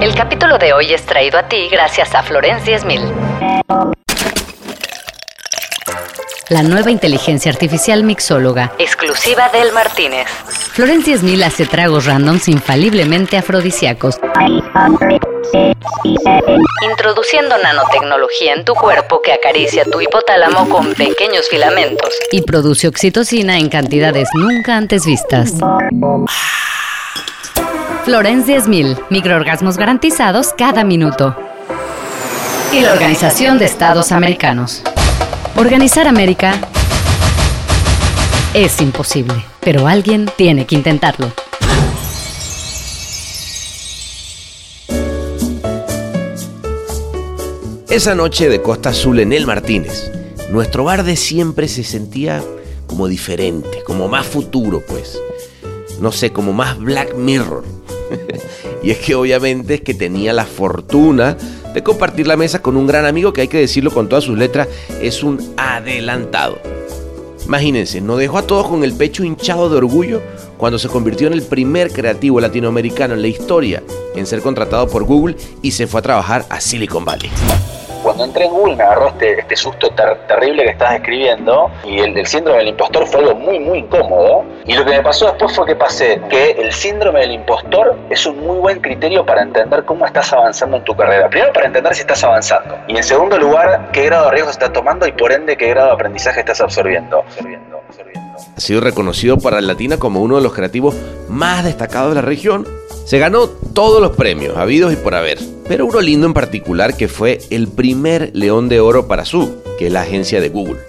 El capítulo de hoy es traído a ti gracias a Florence 10000. La nueva inteligencia artificial mixóloga, exclusiva del Martínez. Florence 10000 hace tragos randoms infaliblemente afrodisíacos. Introduciendo nanotecnología en tu cuerpo que acaricia tu hipotálamo con pequeños filamentos y produce oxitocina en cantidades nunca antes vistas. Florence 10000, microorgasmos garantizados cada minuto. Y la Organización de Estados Americanos. Organizar América es imposible, pero alguien tiene que intentarlo. Esa noche de Costa Azul en El Martínez, nuestro bar de siempre se sentía como diferente, como más futuro, pues. No sé, como más Black Mirror. y es que obviamente es que tenía la fortuna de compartir la mesa con un gran amigo que hay que decirlo con todas sus letras, es un adelantado. Imagínense, nos dejó a todos con el pecho hinchado de orgullo cuando se convirtió en el primer creativo latinoamericano en la historia en ser contratado por Google y se fue a trabajar a Silicon Valley cuando entré en Google me agarró este, este susto terrible que estás describiendo y el, el, síndrome del impostor fue algo muy, muy incómodo. Y lo que me pasó después fue que pasé que el síndrome del impostor es un muy buen criterio para entender cómo estás avanzando en tu carrera. Primero, para entender si estás avanzando. Y en segundo lugar, qué grado de riesgo estás tomando y por ende qué grado de aprendizaje estás absorbiendo. absorbiendo, absorbiendo. Ha sido reconocido para Latina como uno de los creativos más destacados de la región se ganó todos los premios, habidos y por haber, pero uno lindo en particular que fue el primer León de Oro para su, que es la agencia de Google.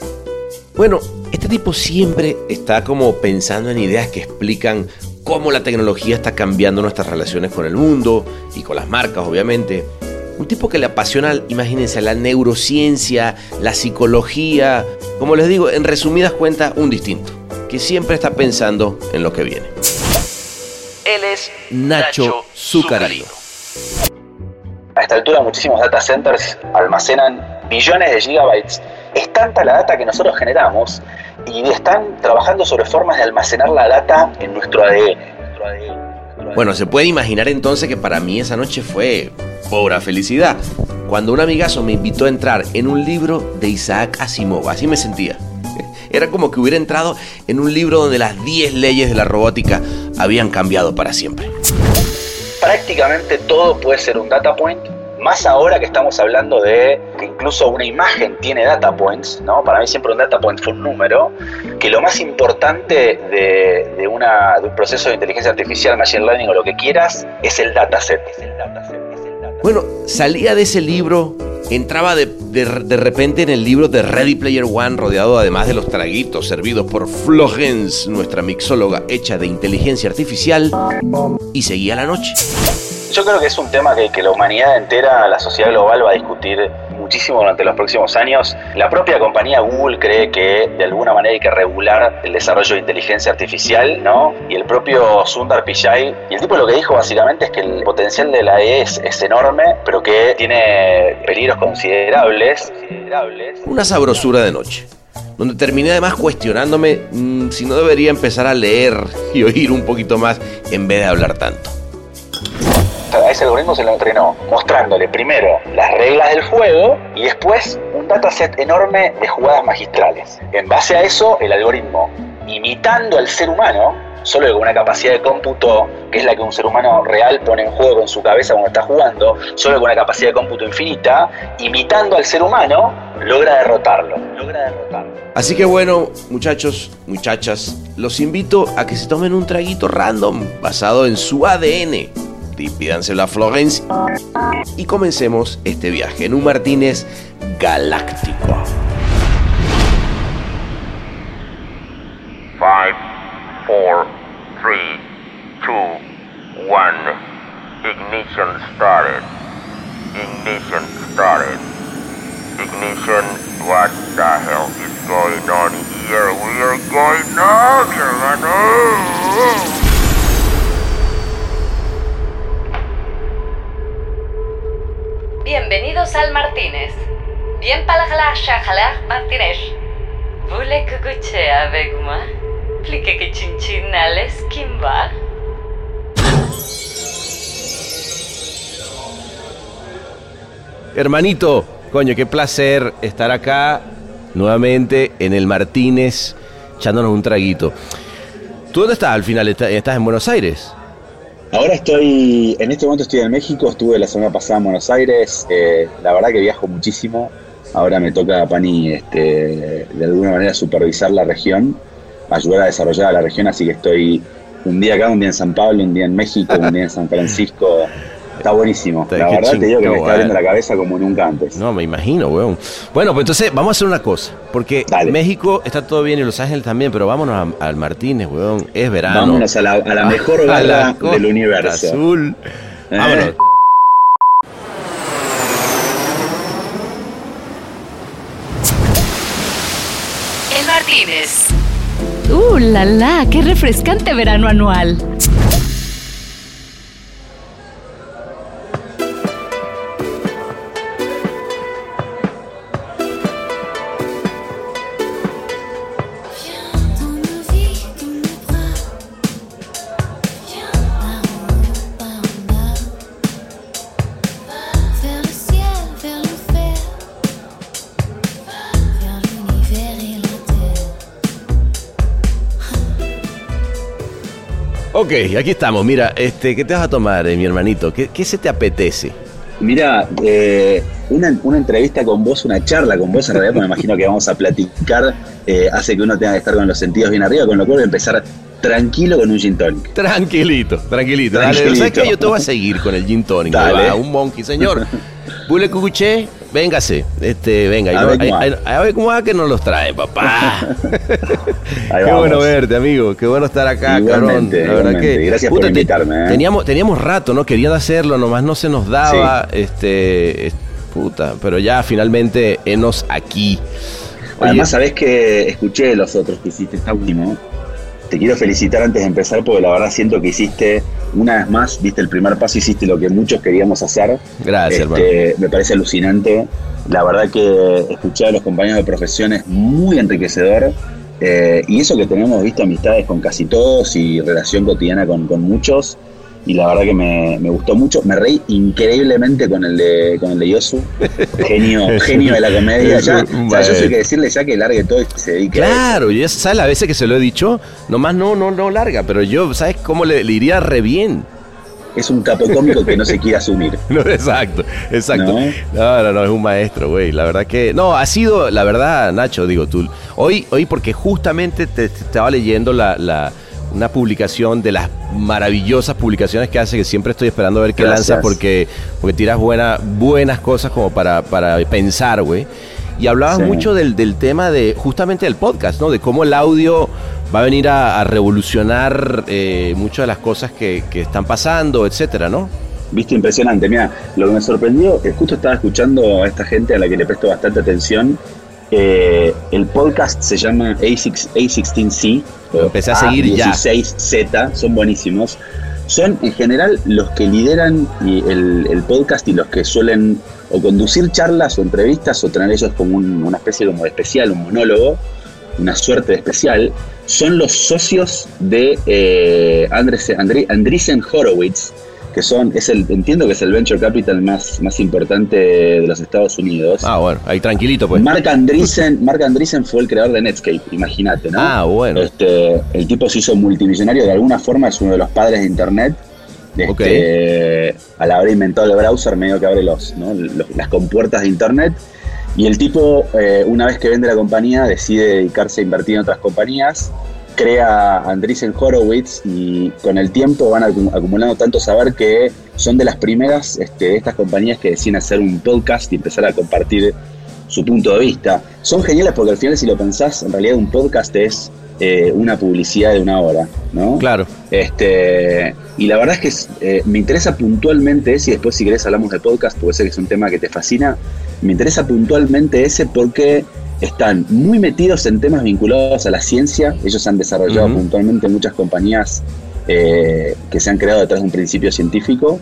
Bueno, este tipo siempre está como pensando en ideas que explican cómo la tecnología está cambiando nuestras relaciones con el mundo y con las marcas, obviamente. Un tipo que le apasiona, imagínense, la neurociencia, la psicología, como les digo, en resumidas cuentas, un distinto, que siempre está pensando en lo que viene. Él es Nacho Zuccarino. A esta altura muchísimos data centers almacenan billones de gigabytes. Es tanta la data que nosotros generamos y están trabajando sobre formas de almacenar la data en nuestro ADN. Bueno, se puede imaginar entonces que para mí esa noche fue pura felicidad. Cuando un amigazo me invitó a entrar en un libro de Isaac Asimov, así me sentía. Era como que hubiera entrado en un libro donde las 10 leyes de la robótica habían cambiado para siempre. Prácticamente todo puede ser un data point, más ahora que estamos hablando de que incluso una imagen tiene data points, ¿no? Para mí siempre un data point fue un número, que lo más importante de, un proceso de inteligencia artificial, machine learning o lo que quieras. Es el dataset. Bueno, salía de ese libro entraba de, repente en el libro de Ready Player One, rodeado además de los traguitos servidos por Florence, nuestra mixóloga hecha de inteligencia artificial, y seguía la noche. Yo creo que es un tema que, la humanidad entera, la sociedad global va a discutir muchísimo durante los próximos años. La propia compañía Google cree que de alguna manera hay que regular el desarrollo de inteligencia artificial, ¿no? Y el propio Sundar Pichai, y el tipo lo que dijo básicamente es que el potencial de la E es, es enorme, pero que tiene peligros considerables. Una sabrosura de noche donde terminé además cuestionándome mmm, si no debería empezar a leer y oír un poquito más en vez de hablar tanto ese algoritmo se lo entrenó mostrándole primero las reglas del juego y después un dataset enorme de jugadas magistrales. En base a eso, el algoritmo, imitando al ser humano, solo con una capacidad de cómputo que es la que un ser humano real pone en juego con su cabeza cuando está jugando, solo con una capacidad de cómputo infinita, imitando al ser humano, logra derrotarlo. Logra derrotarlo. Así que bueno, muchachos, muchachas, los invito a que se tomen un traguito random basado en su ADN y pídanselo a Florence. Y comencemos este viaje en un Martínez galáctico. 5, 4, 3, 2, 1. Ignition started. Ignition started. Ignition, what the hell is going on here? We are going on, Bienvenidos al Martínez. Bien palagla shahalah Martínez. ¿Voulez que avec moi? Plique que chinchinales kimba. Hermanito, coño, qué placer estar acá nuevamente en el Martínez, echándonos un traguito. ¿Tú dónde estás al final? ¿Estás en Buenos Aires? Ahora estoy, en este momento estoy en México, estuve la semana pasada en Buenos Aires, eh, la verdad que viajo muchísimo, ahora me toca a Pani este, de alguna manera supervisar la región, ayudar a desarrollar la región, así que estoy un día acá, un día en San Pablo, un día en México, un día en San Francisco, Está buenísimo. La verdad te digo que me está abriendo la cabeza como nunca antes. No, me imagino, weón. Bueno, pues entonces vamos a hacer una cosa. Porque México está todo bien y Los Ángeles también, pero vámonos al Martínez, weón. Es verano. Vámonos a la, mejor barra del universo. Azul. ¿Eh? Vámonos. El Martínez. ¡Uh, la la! ¡Qué refrescante verano anual! Ok, aquí estamos. Mira, este, ¿qué te vas a tomar, eh, mi hermanito? ¿Qué, se te apetece? Mira, eh, una, entrevista con vos, una charla con vos, en realidad, me imagino que vamos a platicar, eh, hace que uno tenga que estar con los sentidos bien arriba, con lo cual voy a empezar tranquilo con un gin tonic. Tranquilito, tranquilito. Dale, ¿sabes qué? Yo te voy a seguir con el gin tonic. Dale. un monkey, señor. Bule cucuché, véngase. Este, venga. A, ver, cómo va que nos los trae, papá. Qué bueno verte, amigo. Qué bueno estar acá, cabrón. La verdad que. Gracias por invitarme. ¿eh? Teníamos, teníamos rato, ¿no? Querían hacerlo, nomás no se nos daba. Este. Puta, pero ya finalmente enos aquí. Además, sabés que escuché los otros que hiciste, está último te quiero felicitar antes de empezar porque la verdad siento que hiciste, una vez más, diste el primer paso, hiciste lo que muchos queríamos hacer. Gracias, este, Me parece alucinante. La verdad que escuchar a los compañeros de profesión es muy enriquecedor. Eh, y eso que tenemos visto amistades con casi todos y relación cotidiana con, con muchos, y la verdad que me, gustó mucho. Me reí increíblemente con el de con el de Yosu. Genio, genio de la comedia. Ya, o sea, yo sé que decirle ya que largue todo y se dedique Claro, y sabes las veces que se lo he dicho, nomás no, no, no larga, pero yo, ¿sabes cómo le, iría re bien? es un capo cómico que no se quiere asumir. No, exacto, exacto. ¿No? no, no, es un maestro, güey. La verdad que. No, ha sido, la verdad, Nacho, digo tú. Hoy, hoy porque justamente te, estaba leyendo la una publicación de las maravillosas publicaciones que hace, que siempre estoy esperando a ver qué lanza porque, porque tiras buena, buenas cosas como para, para pensar, güey. Y hablabas mucho del, del, tema de justamente del podcast, ¿no? De cómo el audio va a venir a, revolucionar eh, muchas de las cosas que, que, están pasando, etcétera, ¿no? Viste, impresionante. Mira, lo que me sorprendió es justo estaba escuchando a esta gente a la que le presto bastante atención. Eh, el podcast se llama A6, A16C, empecé a seguir ya. 16Z, son buenísimos. Son en general los que lideran el, podcast y los que suelen o conducir charlas o entrevistas o tener ellos como una especie como de especial, un monólogo, una suerte de especial, son los socios de eh, Andreessen Horowitz, que son, es el, entiendo que es el venture capital más, más importante de los Estados Unidos. Ah, bueno, ahí tranquilito pues. Mark Andreessen, Mark Andreessen fue el creador de Netscape, imagínate, ¿no? Ah, bueno. Este, el tipo se hizo multimillonario, de alguna forma es uno de los padres de Internet. Este, Al haber inventado el browser, medio que abre los, las compuertas de Internet. Y el tipo, eh, una vez que vende la compañía, decide dedicarse a invertir en otras compañías crea Andreessen Horowitz y con el tiempo van acumulando tanto saber que son de las primeras este, de estas compañías que deciden hacer un podcast y empezar a compartir su punto de vista. Son geniales porque al final si lo pensás, en realidad un podcast es eh, una publicidad de una hora, ¿no? Claro. Este, y la verdad es que eh, me interesa puntualmente ese, y después si querés hablamos de podcast, porque sé que es un tema que te fascina, me interesa puntualmente ese porque están muy metidos en temas vinculados a la ciencia. Ellos han desarrollado puntualmente muchas compañías eh, que se han creado detrás de un principio científico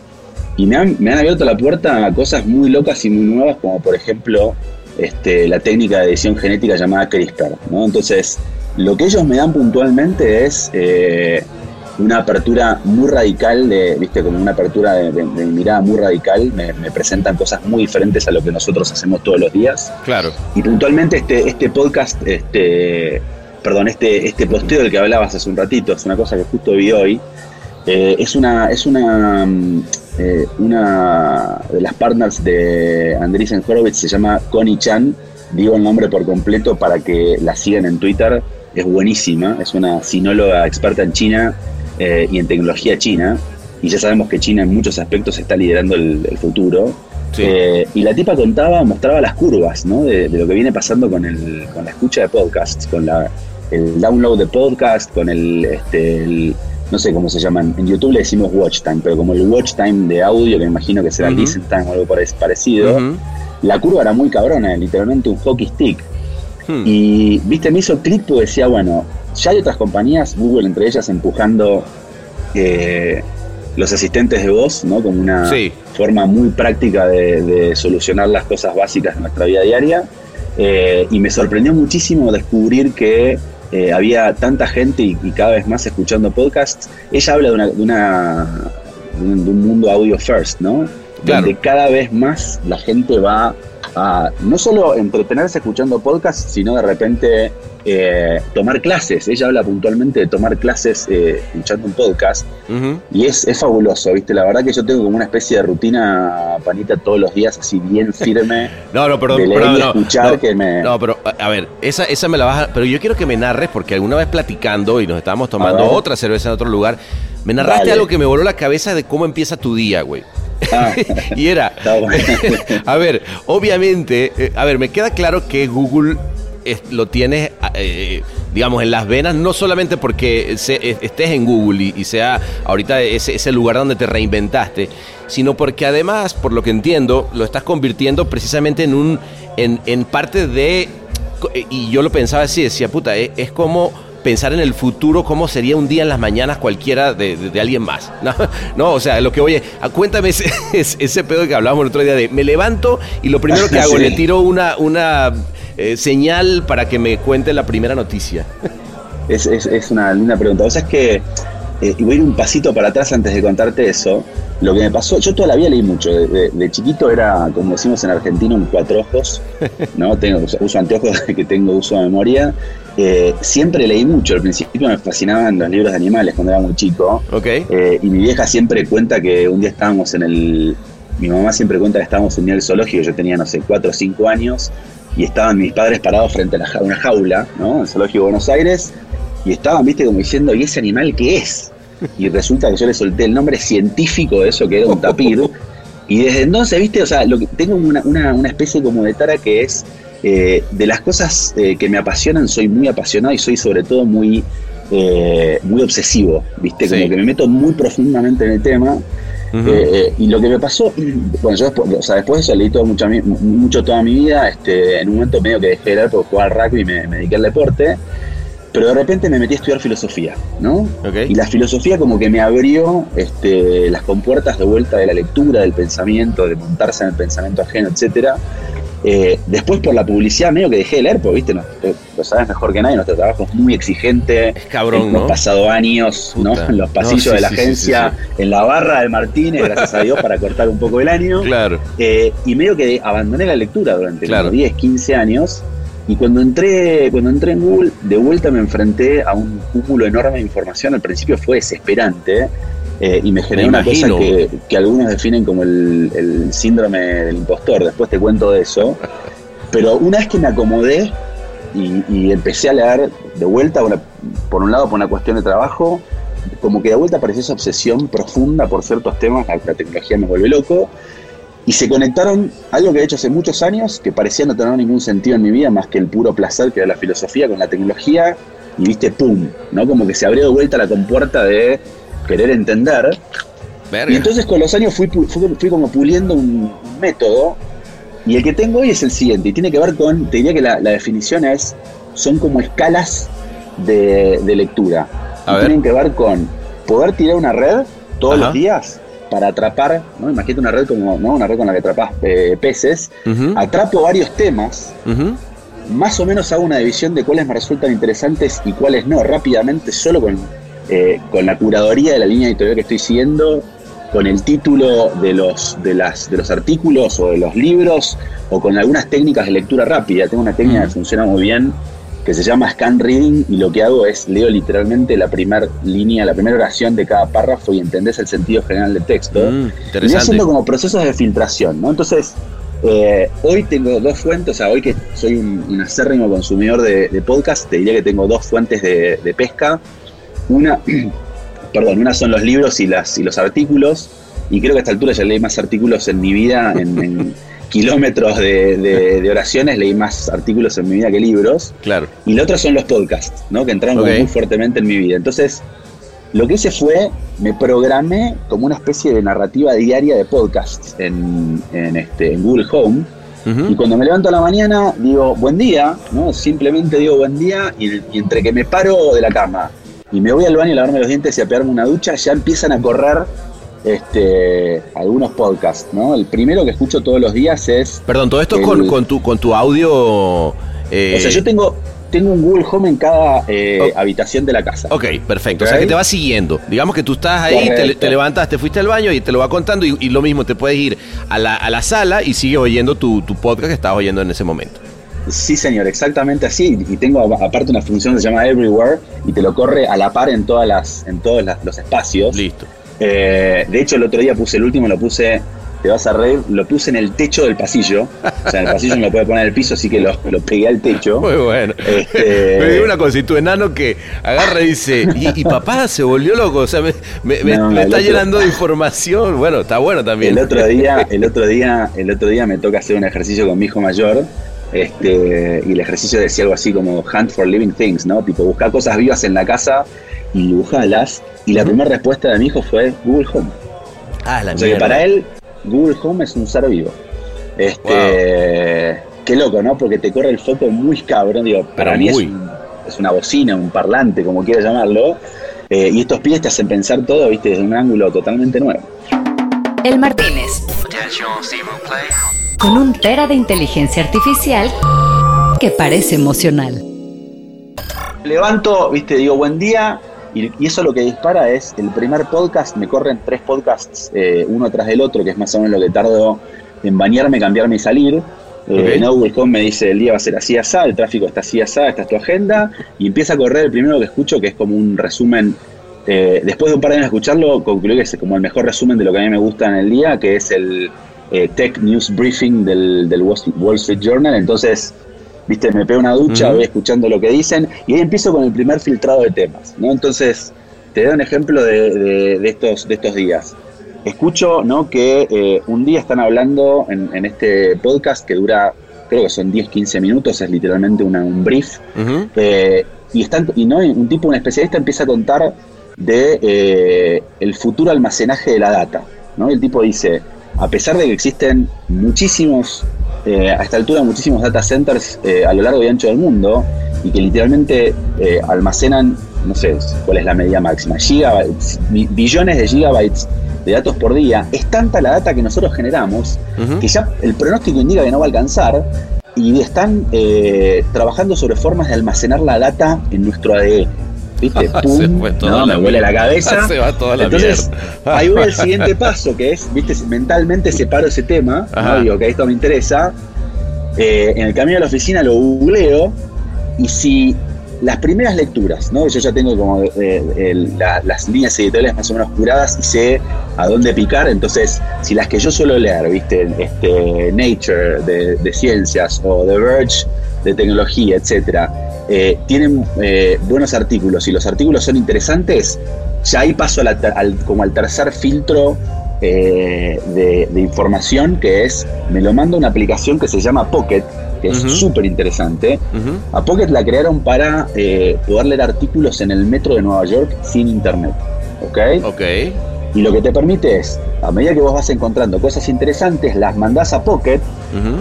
y me han, abierto la puerta a cosas muy locas y muy nuevas, como por ejemplo este, la técnica de edición genética llamada CRISPR. Entonces, lo que ellos me dan puntualmente es eh, una apertura muy radical, de, viste, como una apertura de, mirada muy radical, me, presentan cosas muy diferentes a lo que nosotros hacemos todos los días. Claro. Y puntualmente este, este podcast, este, perdón, este, este posteo del que hablabas hace un ratito, es una cosa que justo vi hoy, eh, es una, es una, mm, eh, una de las partners de Andreessen Horowitz, se llama Connie Chan, digo el nombre por completo para que la sigan en Twitter, es buenísima, es una sinóloga experta en China eh, y en tecnología china, y ya sabemos que China en muchos aspectos está liderando el, futuro. Eh, y la tipa contaba, mostraba las curvas ¿no? de, lo que viene pasando con, el, con la escucha de podcasts, con la, el download de podcast, con el, este, no sé cómo se llaman, en YouTube le decimos watch time, pero como el watch time de audio, que me imagino que será listen time o algo parecido, la curva era muy cabrona, literalmente un hockey stick. Hmm. Y, viste, me hizo clic porque decía, bueno, ya hay otras compañías, Google entre ellas, empujando eh, los asistentes de voz, ¿no? Como una forma muy práctica de, solucionar las cosas básicas de nuestra vida diaria. Eh, y me sorprendió muchísimo descubrir que eh, había tanta gente y, cada vez más escuchando podcasts. Ella habla de, una, de, una, de un mundo audio first, ¿no? Donde cada vez más la gente va no solo entretenerse escuchando podcasts, sino de repente eh, tomar clases. Ella habla puntualmente de tomar clases eh, escuchando un podcast y es, fabuloso, ¿viste? La verdad que yo tengo como una especie de rutina panita todos los días, así bien firme. no, no, perdón, de no, escuchar que me. No, pero a ver, esa, esa me la vas a. Pero yo quiero que me narres, porque alguna vez platicando y nos estábamos tomando otra cerveza en otro lugar, me narraste algo que me voló la cabeza de cómo empieza tu día, güey. Ah. y era, a ver, obviamente, eh, a ver, me queda claro que Google lo tienes, eh, digamos, en las venas, no solamente porque estés en Google y, sea ahorita ese, ese, lugar donde te reinventaste, sino porque además, por lo que entiendo, lo estás convirtiendo precisamente en un, en, en parte de, y yo lo pensaba así, decía, puta, es como pensar en el futuro, cómo sería un día en las mañanas cualquiera de, alguien más. ¿No? o sea, lo que oye, cuéntame ese, ese, pedo que hablábamos el otro día de me levanto y lo primero que hago, le tiro una, una eh, señal para que me cuente la primera noticia. Es, es, una linda pregunta. O sea, es que, eh, y voy a ir un pasito para atrás antes de contarte eso. Lo que me pasó, yo toda la vida leí mucho. De, chiquito era, como decimos en Argentina, un cuatro ojos. ¿no? Tengo, uso anteojos que tengo uso de memoria. Eh, siempre leí mucho, al principio me fascinaban los libros de animales cuando era muy chico. Eh, y mi vieja siempre cuenta que un día estábamos en el. Mi mamá siempre cuenta que estábamos en un día del zoológico, yo tenía, no sé, 4 o 5 años, y estaban mis padres parados frente a una jaula, ¿no? En el zoológico de Buenos Aires, y estaban, viste, como diciendo, ¿y ese animal qué es? Y resulta que yo le solté el nombre científico de eso, que era un tapir. Y desde entonces, viste, o sea, lo que, tengo una, una, una especie como de tara que es eh, de las cosas eh, que me apasionan, soy muy apasionado y soy sobre todo muy, eh, muy obsesivo, ¿viste? Como que me meto muy profundamente en el tema. y lo que me pasó, bueno, yo después, o sea, después de eso leí todo mucho, mucho toda mi vida, este, en un momento medio que dejé de leer porque jugaba al rugby y me, dediqué al deporte, pero de repente me metí a estudiar filosofía, ¿no? Y la filosofía como que me abrió este, las compuertas de vuelta de la lectura, del pensamiento, de montarse en el pensamiento ajeno, etcétera. Eh, después por la publicidad medio que dejé de leer, porque viste, lo sabes mejor que nadie, nuestro trabajo es muy exigente. Es cabrón, Hemos pasado años ¿no? en los pasillos de la agencia, en la barra de Martínez, gracias a Dios, para cortar un poco el año. Claro. Eh, y medio que abandoné la lectura durante los 10, 15 años. Y cuando entré, cuando entré en Google, de vuelta me enfrenté a un cúmulo enorme de información. Al principio fue desesperante. Eh, y me generó una cosa que, algunos definen como el, síndrome del impostor, después te cuento de eso, pero una vez que me acomodé y, empecé a leer de vuelta, por un lado por una cuestión de trabajo, como que de vuelta apareció esa obsesión profunda por ciertos temas, la, tecnología me vuelve loco, y se conectaron algo que he hecho hace muchos años, que parecía no tener ningún sentido en mi vida más que el puro placer que era la filosofía con la tecnología, y viste, ¡pum! ¿no? Como que se abrió de vuelta la compuerta de querer entender. Y entonces con los años fui, fui, como puliendo un, método y el que tengo hoy es el siguiente, y tiene que ver con, te diría que la, definición es, son como escalas de, lectura. y tienen que ver con poder tirar una red todos los días para atrapar, ¿no? imagínate una red como ¿no? una red con la que atrapas eh, peces, atrapo varios temas, más o menos hago una división de cuáles me resultan interesantes y cuáles no, rápidamente, solo con eh, con la curaduría de la línea editorial que estoy siguiendo, con el título de los, de, las, de los artículos o de los libros, o con algunas técnicas de lectura rápida. Tengo una técnica que funciona muy bien, que se llama scan reading, y lo que hago es leo literalmente la primera línea, la primera oración de cada párrafo y entendés el sentido general del texto. Mm, y voy haciendo como procesos de filtración, ¿no? Entonces, eh, hoy tengo dos fuentes, o sea, hoy que soy un, acérrimo consumidor de, podcast, te diría que tengo dos fuentes de, pesca. Una, perdón, una son los libros y, las, y los artículos, y creo que a esta altura ya leí más artículos en mi vida, en, kilómetros de, oraciones, leí más artículos en mi vida que libros. Claro. Y la otra son los podcasts, ¿no? Que entraron muy fuertemente en mi vida. Entonces, lo que hice fue, me programé como una especie de narrativa diaria de podcasts en, este, en Google Home. Y cuando me levanto a la mañana, digo, buen día, ¿no? Simplemente digo buen día, y, y, entre que me paro de la cama y me voy al baño a lavarme los dientes y a pegarme una ducha, ya empiezan a correr este, algunos podcasts, ¿no? El primero que escucho todos los días es... Perdón, todo esto con, con, tu, con tu audio... Eh, o sea, yo tengo, tengo un Google Home en cada eh, habitación de la casa. Ok, perfecto. O sea que te va siguiendo. Digamos que tú estás ahí, te, levantas, te fuiste al baño y te lo va contando y, lo mismo, te puedes ir a la, a la sala y sigue oyendo tu, tu podcast que estabas oyendo en ese momento. Sí, señor, exactamente así. Y tengo aparte una función que se llama Everywhere y te lo corre a la par en todas las, en todos los espacios. Listo. Eh, de hecho, el otro día puse el último, lo puse, te vas a reír, lo puse en el techo del pasillo. O sea, en el pasillo no lo puede poner en el piso, así que lo, pegué al techo. Muy bueno. Este... Me digo una cosa, y tu enano que agarra y dice, y, papá se volvió loco, o sea, me, está llenando de información. Bueno, está bueno también. El otro día, el otro día, el otro día me toca hacer un ejercicio con mi hijo mayor. Este, y el ejercicio decía algo así como Hunt for Living Things, ¿no? Tipo, buscar cosas vivas en la casa y dibujalas. Y la primera respuesta de mi hijo fue Google Home. Ah, la o sea que para él, Google Home es un ser vivo. Este, Qué loco, ¿no? Porque te corre el foco muy cabrón. Digo, para mí es, una bocina, un parlante, como quieras llamarlo. Eh, y estos pies te hacen pensar todo, viste, desde un ángulo totalmente nuevo. El Martínez. Con un tera de inteligencia artificial que parece emocional. Levanto, viste, digo, buen día, y, eso lo que dispara es el primer podcast, me corren tres podcasts eh, uno tras del otro, que es más o menos lo que tardo en bañarme, cambiarme y salir. Eh, Google Home me dice el día va a ser así así, el tráfico está así así, esta es tu agenda, y empieza a correr el primero que escucho, que es como un resumen. Eh, después de un par de años de escucharlo, concluí que es como el mejor resumen de lo que a mí me gusta en el día, que es el eh, Tech News Briefing del, del Wall Street Journal. Entonces, viste, me pego una ducha, voy escuchando lo que dicen y ahí empiezo con el primer filtrado de temas, ¿no? Entonces, te doy un ejemplo de, estos, de estos días. Escucho, ¿no? Que eh, un día están hablando en, este podcast que dura, creo que son 10, 15 minutos, es literalmente un brief, eh, y, están, y no un tipo, un especialista empieza a contar de el futuro almacenaje de la data, ¿no? el tipo dice, a pesar de que existen muchísimos eh, a esta altura muchísimos data centers eh, a lo largo y ancho del mundo y que literalmente eh, almacenan, no sé cuál es la medida máxima, gigabytes, billones de gigabytes de datos por día. Es tanta la data que nosotros generamos que ya el pronóstico indica que no va a alcanzar y están trabajando sobre formas de almacenar la data en nuestro ADN. ¿Viste? Pum, no, me huele la cabeza. Entonces, ahí voy al siguiente paso, que es, ¿viste? Mentalmente separo ese tema, ¿no? digo que esto me interesa. Eh, en el camino a la oficina lo googleo y si las primeras lecturas, ¿no? Yo ya tengo como eh, las líneas editoriales más o menos curadas y sé a dónde picar, entonces si las que yo suelo leer, ¿viste? Este, Nature de, de ciencias o The Verge de tecnología, etcétera, eh, tienen eh, buenos artículos y los artículos son interesantes, ya ahí paso al, como al tercer filtro eh, de, información que es, me lo manda una aplicación que se llama Pocket, que es súper interesante. A Pocket la crearon para poder leer artículos en el metro de Nueva York sin internet. ¿Ok? Ok. Y lo que te permite es, a medida que vos vas encontrando cosas interesantes, las mandás a Pocket,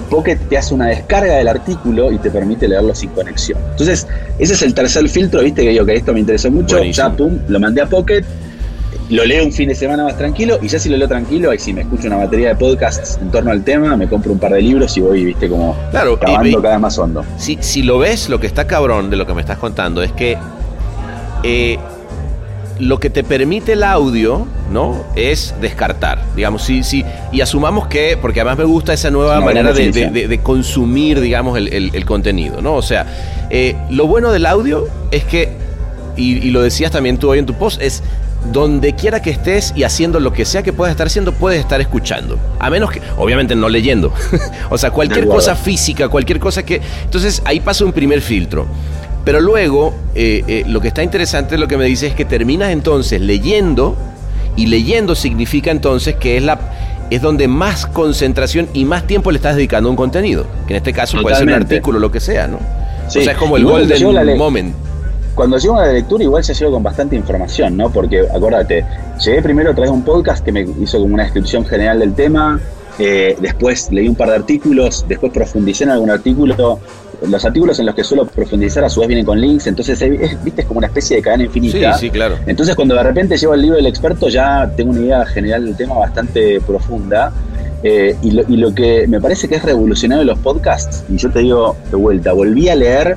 Pocket te hace una descarga del artículo y te permite leerlo sin conexión. Entonces, ese es el tercer filtro, viste que digo que esto me interesó mucho, ya pum, lo mandé a Pocket, lo leo un fin de semana más tranquilo y ya si lo leo tranquilo, ahí sí me escucho una batería de podcasts en torno al tema, me compro un par de libros y voy, viste, como claro, cavando cada vez más hondo. Si, si lo ves, lo que está cabrón de lo que me estás contando es que eh, lo que te permite el audio, ¿no? Es descartar, digamos, sí, sí. Y asumamos que, porque además me gusta esa nueva manera de, consumir, digamos, el, contenido, ¿no? O sea, eh, lo bueno del audio es que, y, y, lo decías también tú hoy en tu post, es donde quiera que estés y haciendo lo que sea que puedas estar haciendo, puedes estar escuchando. A menos que, obviamente, no leyendo. o sea, cualquier cosa física, cualquier cosa que... Entonces ahí pasa un primer filtro. Pero luego, eh, eh, lo que está interesante, lo que me dice es que terminas entonces leyendo, y leyendo significa entonces que es la es donde más concentración y más tiempo le estás dedicando a un contenido. Que en este caso puede ser un artículo, lo que sea, ¿no? O sea, es como el golden moment cuando llego a la lectura igual ya llego con bastante información, ¿no? Porque acuérdate, llegué primero a través de un podcast que me hizo como una descripción general del tema, eh, después leí un par de artículos, después profundicé en algún artículo. Los artículos en los que suelo profundizar a su vez vienen con links, entonces es, viste es como una especie de cadena infinita. Sí, sí, claro. Entonces cuando de repente llevo el libro del experto ya tengo una idea general del tema bastante profunda. Eh, y, lo, y lo que me parece que es revolucionario de los podcasts, y yo te digo de vuelta, volví a leer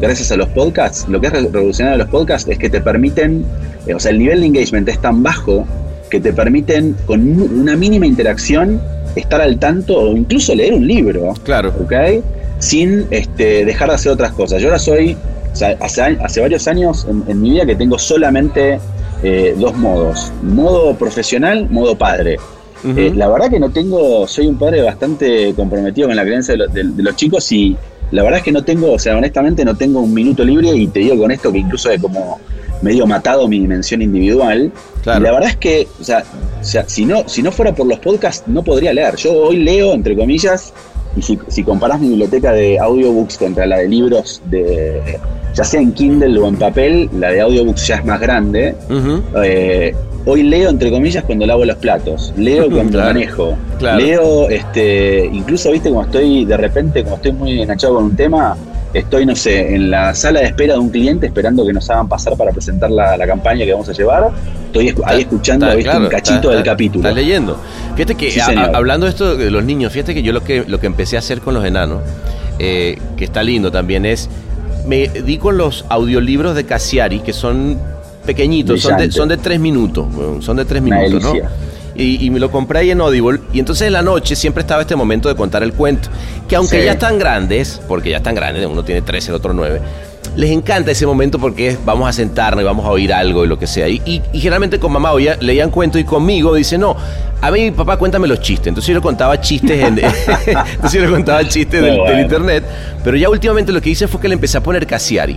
gracias a los podcasts, lo que es revolucionario de los podcasts es que te permiten, eh, o sea, el nivel de engagement es tan bajo que te permiten con una mínima interacción estar al tanto o incluso leer un libro. Claro. ¿Ok? Sin este, dejar de hacer otras cosas. Yo ahora soy, o sea, hace, varios años en, mi vida que tengo solamente eh, dos modos. Modo profesional, modo padre. Eh, la verdad que no tengo, soy un padre bastante comprometido con la creencia de los chicos y la verdad es que no tengo, o sea, honestamente no tengo un minuto libre y te digo con esto que incluso he como medio matado mi dimensión individual. Y la verdad es que, o sea, si, no, si no fuera por los podcasts, no podría leer. Yo hoy leo, entre comillas, y si, si comparás mi biblioteca de audiobooks contra la de libros, de ya sea en Kindle o en papel, la de audiobooks ya es más grande. Hoy leo, entre comillas, cuando lavo los platos. Leo cuando manejo. Leo, este, incluso, viste, como estoy, de repente, como estoy muy enganchado con un tema, estoy, no sé, en la sala de espera de un cliente esperando que nos hagan pasar para presentar la, campaña que vamos a llevar. Estoy ahí escuchando un cachito del capítulo. Estás leyendo. Fíjate que, hablando de esto de los niños, fíjate que yo lo que, lo que empecé a hacer con los enanos, eh, que está lindo también, es. Me di con los audiolibros de Cassiari, que son pequeñitos, son de, son de tres minutos, son de tres minutos, ¿no? Y, me lo compré ahí en Audible. Y entonces en la noche siempre estaba este momento de contar el cuento. Que aunque ya están grandes, porque ya están grandes, uno tiene 13, el otro 9, les encanta ese momento porque vamos a sentarnos y vamos a oír algo y lo que sea. Y, generalmente con mamá oía, leían cuento y conmigo dice, no, a mí papá cuéntame los chistes. Entonces yo le contaba chistes en, entonces yo le contaba chistes del, del, internet. Pero ya últimamente lo que hice fue que le empecé a poner Casiari.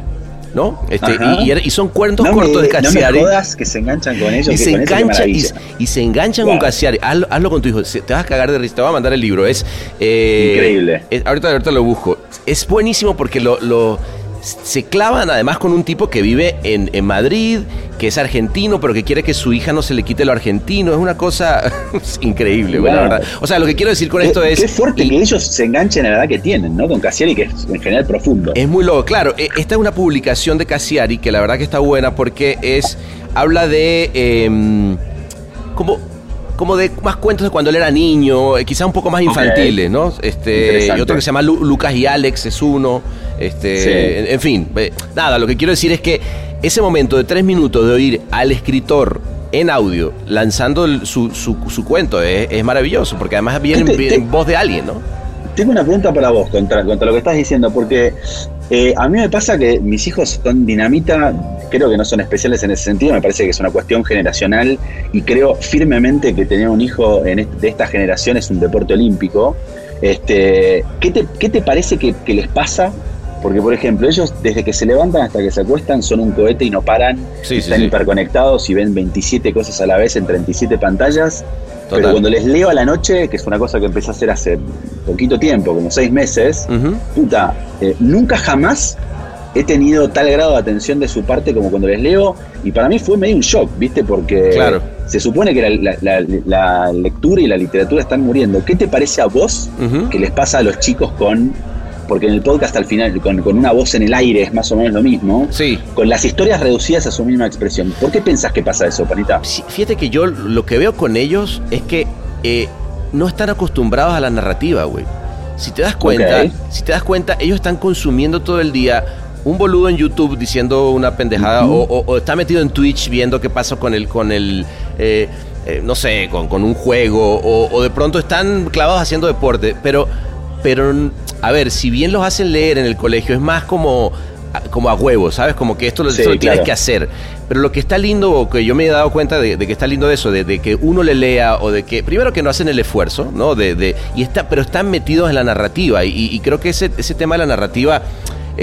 ¿No? Este, y, son cuentos cortos de Cassiari. No me que se enganchan con ellos. Y, se, engancha, y, se enganchan con Cassiari. Hazlo, con tu hijo. Te vas a cagar de risa. Te voy a mandar el libro. Es eh, increíble. ahorita, ahorita lo busco. Es buenísimo porque lo, lo se clavan además con un tipo que vive en, en, Madrid, que es argentino, pero que quiere que su hija no se le quite lo argentino. Es una cosa increíble, verdad. O sea, lo que quiero decir con esto es. Qué fuerte que ellos se enganchen a la edad que tienen, ¿no? Con Cassiari, que es en general profundo. Es muy loco. Claro, e, esta es una publicación de Cassiari que la verdad que está buena porque es. Habla de. Eh, como como de más cuentos de cuando él era niño, eh, quizás un poco más infantiles, ¿no? Este, y otro que se llama Lucas y Alex es uno. Este, en, fin, eh, nada, lo que quiero decir es que ese momento de tres minutos de oír al escritor en audio lanzando su, su, cuento es, maravilloso, porque además viene en voz de alguien, ¿no? Tengo una pregunta para vos contra, lo que estás diciendo, porque eh, a mí me pasa que mis hijos son dinamita, creo que no son especiales en ese sentido, me parece que es una cuestión generacional y creo firmemente que tener un hijo de esta generación es un deporte olímpico. Este, ¿qué, te, ¿Qué te parece que, les pasa porque, por ejemplo, ellos desde que se levantan hasta que se acuestan son un cohete y no paran. están hiperconectados y ven 27 cosas a la vez en 37 pantallas. Pero cuando les leo a la noche, que es una cosa que empecé a hacer hace poquito tiempo, como seis meses, puta, eh, nunca jamás he tenido tal grado de atención de su parte como cuando les leo. Y para mí fue medio un shock, ¿viste? Porque se supone que la, lectura y la literatura están muriendo. ¿Qué te parece a vos que les pasa a los chicos con porque en el podcast al final, con, una voz en el aire es más o menos lo mismo. Sí. Con las historias reducidas a su misma expresión. ¿Por qué pensás que pasa eso, Panita? fíjate que yo lo que veo con ellos es que eh, no están acostumbrados a la narrativa, güey. Si te das cuenta, si te das cuenta, ellos están consumiendo todo el día un boludo en YouTube diciendo una pendejada o, está metido en Twitch viendo qué pasa con el, con el eh, eh, no sé, con, con, un juego o, de pronto están clavados haciendo deporte, pero, pero, a ver, si bien los hacen leer en el colegio, es más como como a huevo, ¿sabes? Como que esto lo, tienes que hacer. Pero lo que está lindo, que yo me he dado cuenta de, que está lindo de eso, de, que uno le lea o de que, primero que no hacen el esfuerzo, ¿no? De, y está, pero están metidos en la narrativa y, creo que ese, ese tema de la narrativa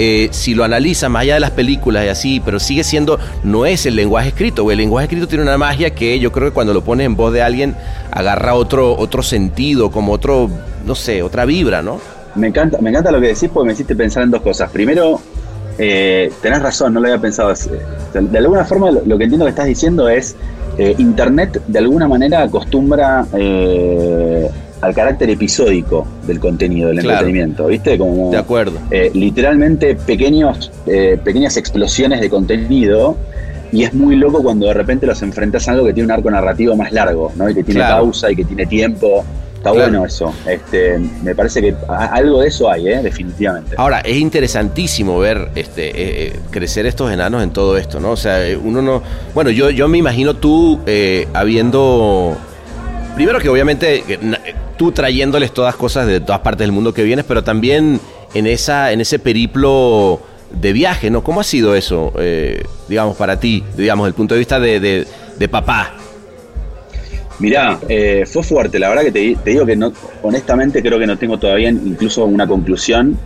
eh, si lo analiza más allá de las películas y así, pero sigue siendo, no es el lenguaje escrito, El lenguaje escrito tiene una magia que yo creo que cuando lo pones en voz de alguien agarra otro, otro sentido, como otro, no sé, otra vibra, ¿no? Me encanta, me encanta lo que decís porque me hiciste pensar en dos cosas. Primero, eh, tenés razón, no lo había pensado. De alguna forma, lo, que entiendo que estás diciendo es, eh, Internet de alguna manera acostumbra eh, al carácter episódico del contenido, del entretenimiento, ¿viste? Como, de acuerdo. Eh, literalmente pequeños, eh, pequeñas explosiones de contenido y es muy loco cuando de repente los enfrentas a algo que tiene un arco narrativo más largo, ¿no? Y que tiene pausa y que tiene tiempo. Está bueno eso. Este, me parece que algo de eso hay, ¿eh? definitivamente. Ahora, es interesantísimo ver este, crecer estos enanos en todo esto, ¿no? O sea, uno no... Bueno, yo, yo me imagino tú habiendo... Primero que obviamente tú trayéndoles todas cosas de todas partes del mundo que vienes, pero también en, esa, en ese periplo de viaje, ¿no? ¿Cómo ha sido eso, eh, digamos, para ti, digamos, desde el punto de vista de, de, papá? Mirá, eh, fue fuerte, la verdad que te, te, digo que no, honestamente creo que no tengo todavía incluso una conclusión,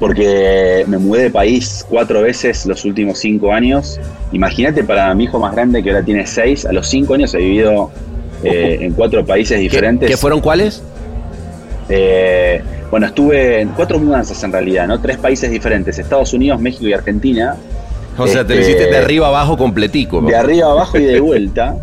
porque me mudé de país cuatro veces los últimos cinco años. Imagínate para mi hijo más grande que ahora tiene seis, a los cinco años he vivido eh, en cuatro países diferentes. ¿Qué, fueron cuáles? Eh, bueno, estuve en cuatro mudanzas en realidad, ¿no? Tres países diferentes, Estados Unidos, México y Argentina. O sea, te lo hiciste de este, arriba abajo completico. De arriba abajo y de vuelta.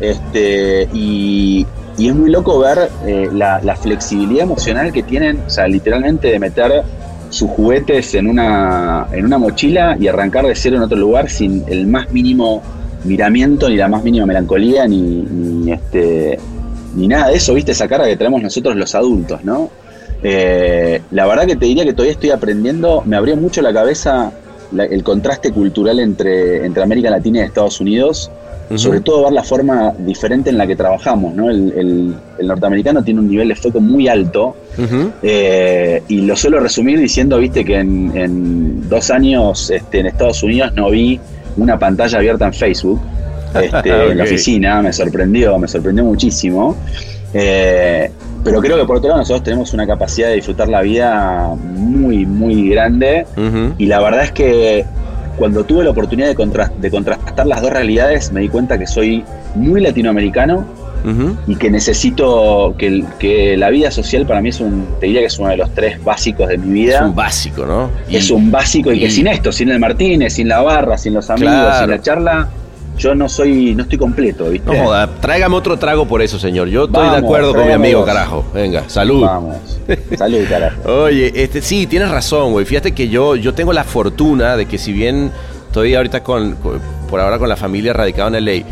este, y, es muy loco ver eh, la, la, flexibilidad emocional que tienen, o sea, literalmente de meter sus juguetes en una, en una mochila y arrancar de cero en otro lugar sin el más mínimo miramiento, ni la más mínima melancolía, ni, este, ni nada de eso, ¿viste? Esa cara que tenemos nosotros los adultos, ¿no? Eh, la verdad que te diría que todavía estoy aprendiendo, me abrió mucho la cabeza el contraste cultural entre, entre América Latina y Estados Unidos, sobre todo ver la forma diferente en la que trabajamos, ¿no? El, norteamericano tiene un nivel de foco muy alto eh, y lo suelo resumir diciendo, viste, que en, dos años este, en Estados Unidos no vi una pantalla abierta en Facebook este, en la oficina, me sorprendió, me sorprendió muchísimo. Eh, pero creo que por otro lado nosotros tenemos una capacidad de disfrutar la vida muy, muy grande. Y la verdad es que cuando tuve la oportunidad de, de contrastar las dos realidades, me di cuenta que soy muy latinoamericano y que necesito que, que, la vida social para mí es un, te diría que es uno de los tres básicos de mi vida. Es un básico, ¿no? es un básico y, que sin esto, sin el Martínez, sin la barra, sin los amigos, sin la charla, yo no soy, no estoy completo, ¿viste? No joda, tráigame otro trago por eso, señor. Yo estoy de acuerdo con mi amigo, carajo. Venga, salud. Vamos. Salud, carajo. Oye, este, sí, tienes razón, güey. Fíjate que yo, yo tengo la fortuna de que si bien estoy ahorita con, por ahora con la familia radicada en LA,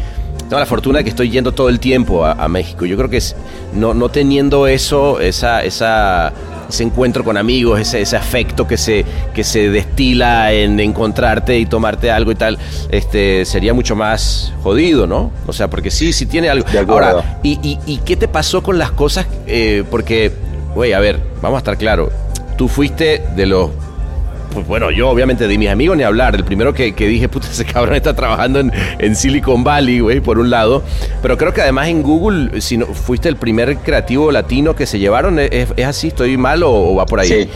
tengo la fortuna de que estoy yendo todo el tiempo a, México. Yo creo que es, no, no teniendo eso, esa, esa, ese encuentro con amigos, ese, ese afecto que se, que se destila en encontrarte y tomarte algo y tal, este, sería mucho más jodido, ¿no? O sea, porque sí, sí tiene algo. Ahora, ¿y, y, qué te pasó con las cosas? Eh, porque, güey, a ver, vamos a estar claros. Tú fuiste de los pues bueno, yo obviamente de mis amigos ni hablar. El primero que, dije, puta, ese cabrón está trabajando en, Silicon Valley, güey, por un lado. Pero creo que además en Google, si no, fuiste el primer creativo latino que se llevaron, ¿es, así? ¿Estoy mal o, va por ahí? Sí.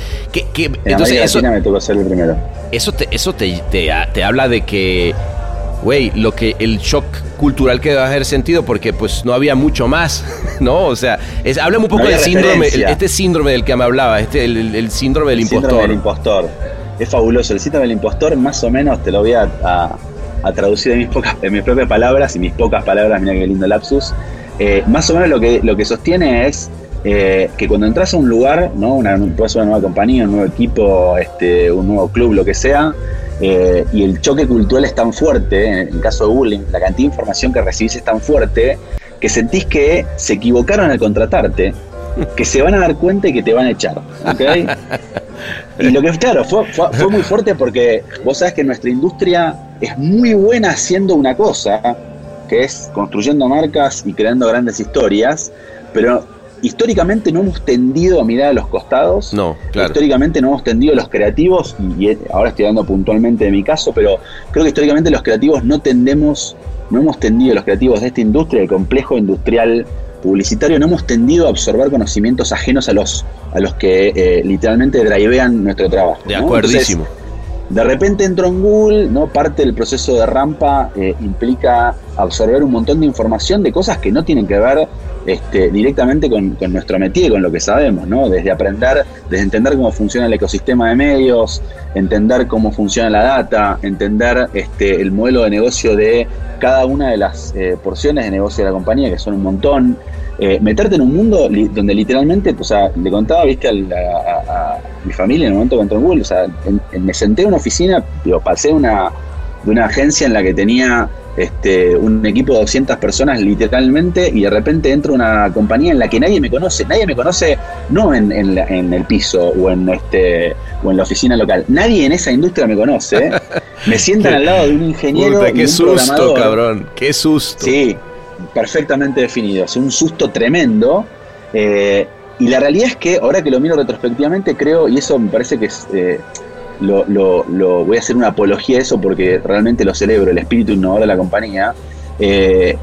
entonces, eso, me tocó ser el primero. Eso te, eso te, te, habla de que güey, lo que el shock cultural que debe haber sentido porque pues no había mucho más, ¿no? O sea, es, háblame un poco del síndrome, este síndrome del que me hablaba, este el, síndrome del impostor. Síndrome del impostor es fabuloso. El síndrome del impostor, más o menos, te lo voy a, traducir en mis, propias palabras y mis pocas palabras, mira qué lindo lapsus. Eh, más o menos lo que, lo que sostiene es eh, que cuando entras a un lugar, ¿no? Una, puede ser una nueva compañía, un nuevo equipo, este, un nuevo club, lo que sea, eh, y el choque cultural es tan fuerte, en el caso de bullying, la cantidad de información que recibís es tan fuerte, que sentís que se equivocaron al contratarte que se van a dar cuenta y que te van a echar. ¿ok? Y lo que claro, fue, fue, fue muy fuerte porque vos sabés que nuestra industria es muy buena haciendo una cosa, que es construyendo marcas y creando grandes historias, pero históricamente no hemos tendido a mirar a los costados. No, claro. Históricamente no hemos tendido a los creativos, y, y ahora estoy hablando puntualmente de mi caso, pero creo que históricamente los creativos no tendemos, no hemos tendido, los creativos de esta industria, el complejo industrial publicitario, no hemos tendido a absorber conocimientos ajenos a los, a los que eh, literalmente drivean nuestro trabajo. De ¿no? acuerdísimo. Entonces, de repente entro en Google, ¿no? Parte del proceso de rampa eh, implica absorber un montón de información de cosas que no tienen que ver este, directamente con, nuestro métier, con lo que sabemos, ¿no? Desde aprender, desde entender cómo funciona el ecosistema de medios, entender cómo funciona la data, entender este, el modelo de negocio de cada una de las eh, porciones de negocio de la compañía, que son un montón. Eh, meterte en un mundo donde literalmente, o sea, le contaba, viste, a, mi familia en el momento que entré en Google, o sea, me senté en una oficina, digo, pasé una, de una agencia en la que tenía este, un equipo de 200 personas literalmente y de repente entro a una compañía en la que nadie me conoce, nadie me conoce no en, en, la, en, el piso o en, este, o en la oficina local, nadie en esa industria me conoce, me sientan al lado de un ingeniero. Puta, qué y un susto, cabrón, qué susto. Sí, perfectamente definido, es un susto tremendo. Eh, y la realidad es que ahora que lo miro retrospectivamente creo, y eso me parece que es... Eh, lo, lo, lo, voy a hacer una apología a eso porque realmente lo celebro, el espíritu innovador de la compañía. Eh,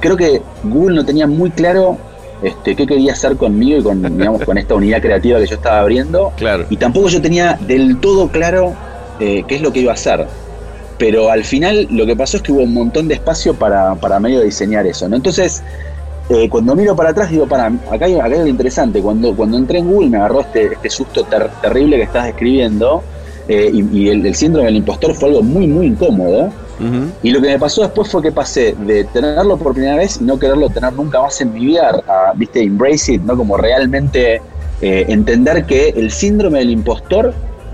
creo que Google no tenía muy claro este, qué quería hacer conmigo y con, digamos, con esta unidad creativa que yo estaba abriendo. Claro. Y tampoco yo tenía del todo claro eh, qué es lo que iba a hacer. Pero al final lo que pasó es que hubo un montón de espacio para, para medio diseñar eso. ¿no? Entonces, eh, cuando miro para atrás digo, para, acá hay, acá hay algo interesante. Cuando, cuando entré en Google me agarró este, este susto ter terrible que estás describiendo. Eh, y, y el, el, síndrome del impostor fue algo muy, muy incómodo. Uh -huh. Y lo que me pasó después fue que pasé de tenerlo por primera vez y no quererlo tener nunca más en mi vida, a, viste, embrace it, ¿no? Como realmente eh, entender que el síndrome del impostor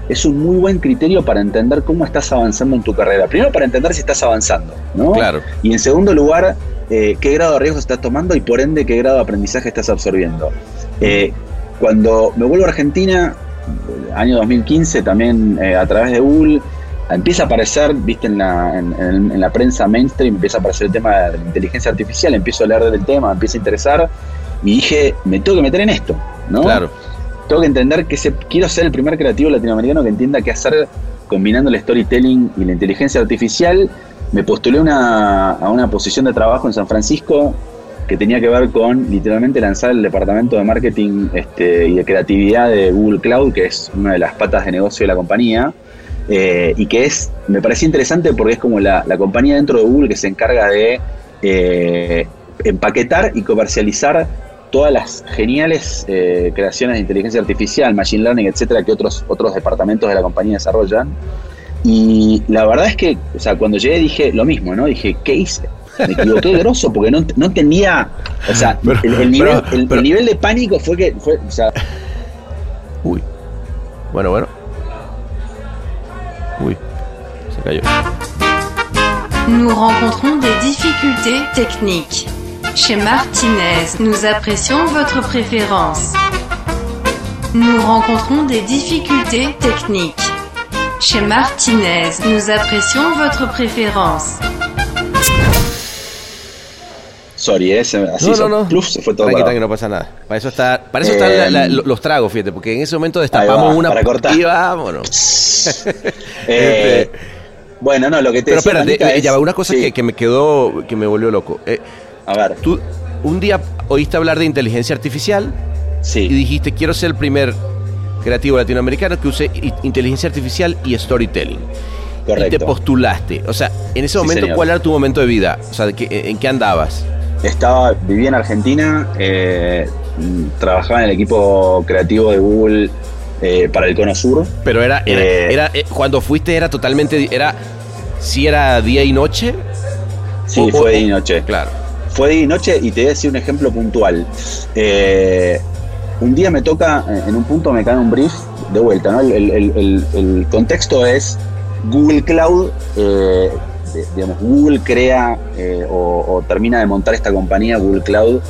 es un muy buen criterio para entender cómo estás avanzando en tu carrera. Primero, para entender si estás avanzando, ¿no? Claro. Y en segundo lugar, eh, qué grado de riesgo estás tomando y por ende qué grado de aprendizaje estás absorbiendo. Eh, cuando me vuelvo a Argentina, año 2015, también eh, a través de Google, empieza a aparecer, viste, en la, en, en, en la prensa mainstream, empieza a aparecer el tema de la inteligencia artificial, empiezo a leer del tema, me empieza a interesar, y dije, me tengo que meter en esto, ¿no? Claro. Tengo que entender que se, quiero ser el primer creativo latinoamericano que entienda qué hacer combinando el storytelling y la inteligencia artificial. Me postulé una, a una posición de trabajo en San Francisco que tenía que ver con literalmente lanzar el departamento de marketing este, y de creatividad de Google Cloud, que es una de las patas de negocio de la compañía, eh, y que es, me parecía interesante porque es como la, la, compañía dentro de Google que se encarga de eh, empaquetar y comercializar todas las geniales eh, creaciones de inteligencia artificial, machine learning, etcétera, que otros, otros departamentos de la compañía desarrollan. Y la verdad es que, o sea, cuando llegué dije lo mismo, ¿no? Dije, ¿qué hice? Me equivoqué grosso porque no, no entendía, o sea, pero, el, el, nivel, pero, el, pero, el, nivel, de pánico fue que, fue, o sea... Uy, bueno, bueno. Uy, se cayó. Nous rencontrons des difficultés techniques. Chez Martinez, nous apprécions votre préférence. Nous rencontrons des difficultés techniques. Chez Martinez, nous apprécions votre préférence. Sorry, ese, así no, no, no. Pluf, se fue todo tranqui, no pasa nada. Para eso está, para eso eh, están la, la, los tragos, fíjate, porque en ese momento destapamos va, una para cortar. y vámonos. eh, bueno, no, lo que te Pero espérate, es, ya va una cosa sí. que, que, me quedó, que me volvió loco. Eh, A ver. Tú un día oíste hablar de inteligencia artificial sí. y dijiste, quiero ser el primer creativo latinoamericano que use inteligencia artificial y storytelling. Correcto. Y te postulaste. O sea, en ese momento, sí, ¿cuál era tu momento de vida? O sea, ¿en qué andabas? Estaba, vivía en Argentina, eh, trabajaba en el equipo creativo de Google eh, para el Cono Sur. Pero era, era, eh, era cuando fuiste era totalmente, era, si era día y noche. Sí, o, fue día y noche. Claro. Fue día y noche y te voy a decir un ejemplo puntual. Un día me toca, en un punto me cae un brief de vuelta, ¿no? El, el, el, el contexto es Google Cloud, digamos, Google crea eh, o, termina de montar esta compañía, Google Cloud,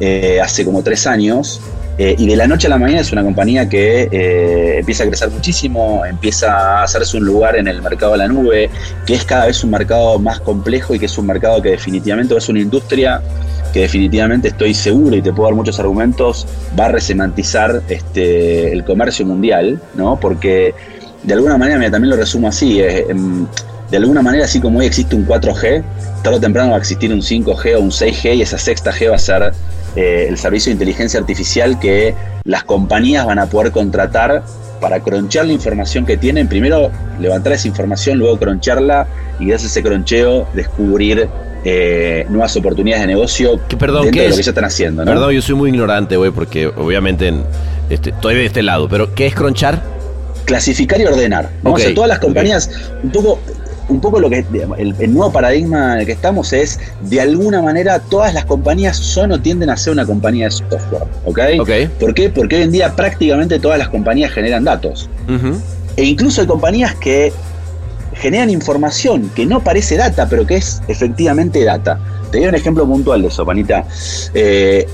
eh, hace como tres años. Eh, y de la noche a la mañana es una compañía que empieza a crecer muchísimo, empieza a hacerse un lugar en el mercado de la nube, que es cada vez un mercado más complejo y que es un mercado que definitivamente es una industria que definitivamente estoy seguro y te puedo dar muchos argumentos, va a resemantizar este, el comercio mundial, ¿no? Porque de alguna manera, también lo resumo así, em, de alguna manera, así como hoy existe un 4G, tarde o temprano va a existir un 5G o un 6G y esa sexta G va a ser eh, el servicio de inteligencia artificial que las compañías van a poder contratar para cronchear la información que tienen. Primero levantar esa información, luego croncharla y gracias a ese croncheo descubrir eh, nuevas oportunidades de negocio que, perdón, dentro de lo que ya están haciendo. ¿no? Perdón, yo soy muy ignorante, güey, porque obviamente este, estoy de este lado, pero ¿qué es cronchar? Clasificar y ordenar. ¿no? Ok, o sea, todas las compañías, un poco un poco lo que el, el, nuevo paradigma en el que estamos es de alguna manera todas las compañías son o tienden a ser una compañía de software, ¿ok? Ok. ¿Por qué? Porque hoy en día prácticamente todas las compañías generan datos. E incluso hay compañías que generan información que no parece data, pero que es efectivamente data. Te doy un ejemplo puntual de eso, Panita. Eh,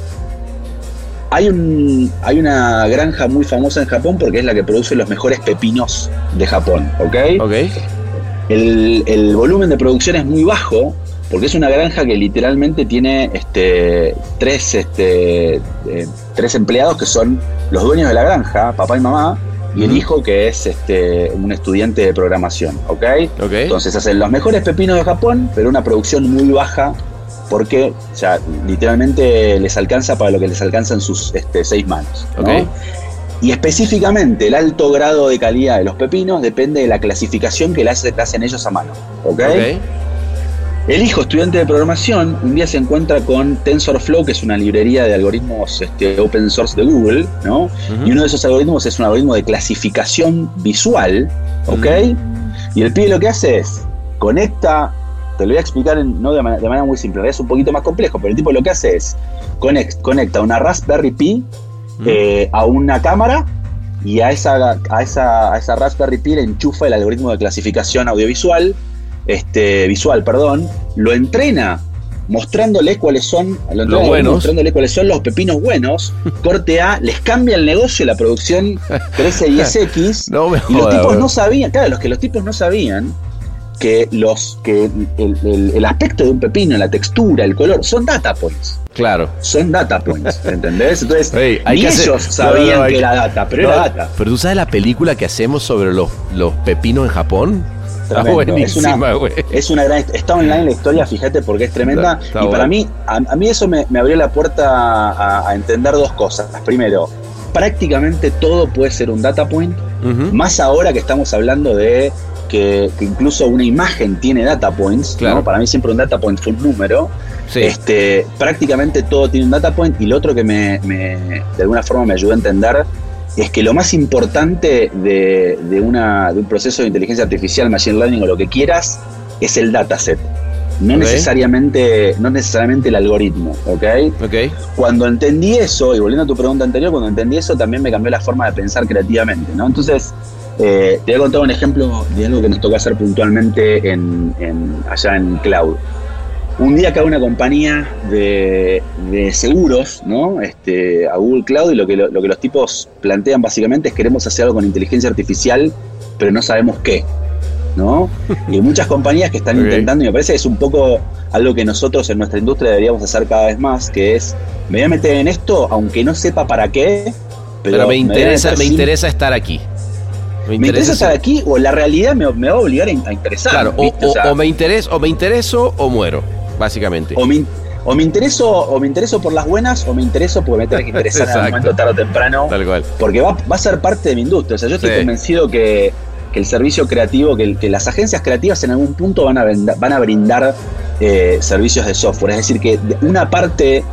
hay, un, hay una granja muy famosa en Japón porque es la que produce los mejores pepinos de Japón, ¿ok? Ok. El, el volumen de producción es muy bajo porque es una granja que literalmente tiene este, tres, este, eh, tres empleados que son los dueños de la granja, papá y mamá, y el hijo que es este, un estudiante de programación, ¿ok? Entonces hacen los mejores pepinos de Japón, pero una producción muy baja porque o sea, literalmente les alcanza para lo que les alcanza en sus este, seis manos. ¿no? Ok. Y específicamente el alto grado de calidad de los pepinos depende de la clasificación que le hacen ellos a mano. ¿ok? Ok. El hijo estudiante de programación un día se encuentra con TensorFlow, que es una librería de algoritmos este, open source de Google, ¿no? Y uno de esos algoritmos es un algoritmo de clasificación visual, ¿ok? Y el pibe lo que hace es conecta, te lo voy a explicar en- no de manera muy simple, es un poquito más complejo, pero el tipo lo que hace es conect- conecta una Raspberry Pi eh, a una cámara y a esa, a, esa, a esa Raspberry Pi le enchufa el algoritmo de clasificación audiovisual, este, visual, perdón, lo entrena mostrándole cuáles son lo entrena Los buenos. mostrándole cuáles son los pepinos buenos, corte A, les cambia el negocio, la producción crece 10x No me y los tipos no sabían, claro, los que los tipos no sabían que los que el, el- el aspecto de un pepino, la textura, el color, son data points. Claro. Son data points, ¿entendés? Entonces, Ey, hay ni que hacer- ellos sabían no, no, hay que era data, pero No, era data. Pero tú sabes la película que hacemos sobre los, los pepinos en Japón? Está buenísima, güey. Es una gran, está online la historia, fíjate, porque es tremenda. Está- está y para bueno. mí, a, a mí eso me, me abrió la puerta a, a entender dos cosas. Primero, prácticamente todo puede ser un data point, más ahora que estamos hablando de que, que incluso una imagen tiene data points. ¿no? Claro. Para mí siempre un data point fue un número. Sí. Este, prácticamente todo tiene un data point y lo otro que me, me- de alguna forma me ayudó a entender es que lo más importante de, de una, de un proceso de inteligencia artificial, machine learning o lo que quieras, es el dataset. No Ok. necesariamente, no necesariamente el algoritmo, ¿ok? Ok. Cuando entendí eso, y volviendo a tu pregunta anterior, cuando entendí eso también me cambió la forma de pensar creativamente, ¿no? Entonces, eh, te voy a contar un ejemplo de algo que nos toca hacer puntualmente en, en- allá en Cloud. Un día cae una compañía de, de seguros, ¿no? Este, a Google Cloud y lo que, lo, lo que los tipos plantean básicamente es queremos hacer algo con inteligencia artificial, pero no sabemos qué, ¿no? Y hay muchas compañías que están intentando, y me parece que es un poco algo que nosotros en nuestra industria deberíamos hacer cada vez más, que es, me voy a meter en esto, aunque no sepa para qué, pero, Pero, me interesa estar aquí. Me interesa estar aquí o la realidad me, me va a obligar a, a interesar. Claro, o, ¿viste? O o- sea, o me intereso, o me intereso o muero, básicamente. o me, o me intereso o me intereso por las buenas o me intereso porque me tengo que interesar en algún momento tarde o temprano Tal cual. porque va, va a ser parte de mi industria. O sea, yo estoy Sí. convencido que, que el servicio creativo, que, las agencias creativas en algún punto van a, venda- van a brindar eh, servicios de software. Es decir, que una parte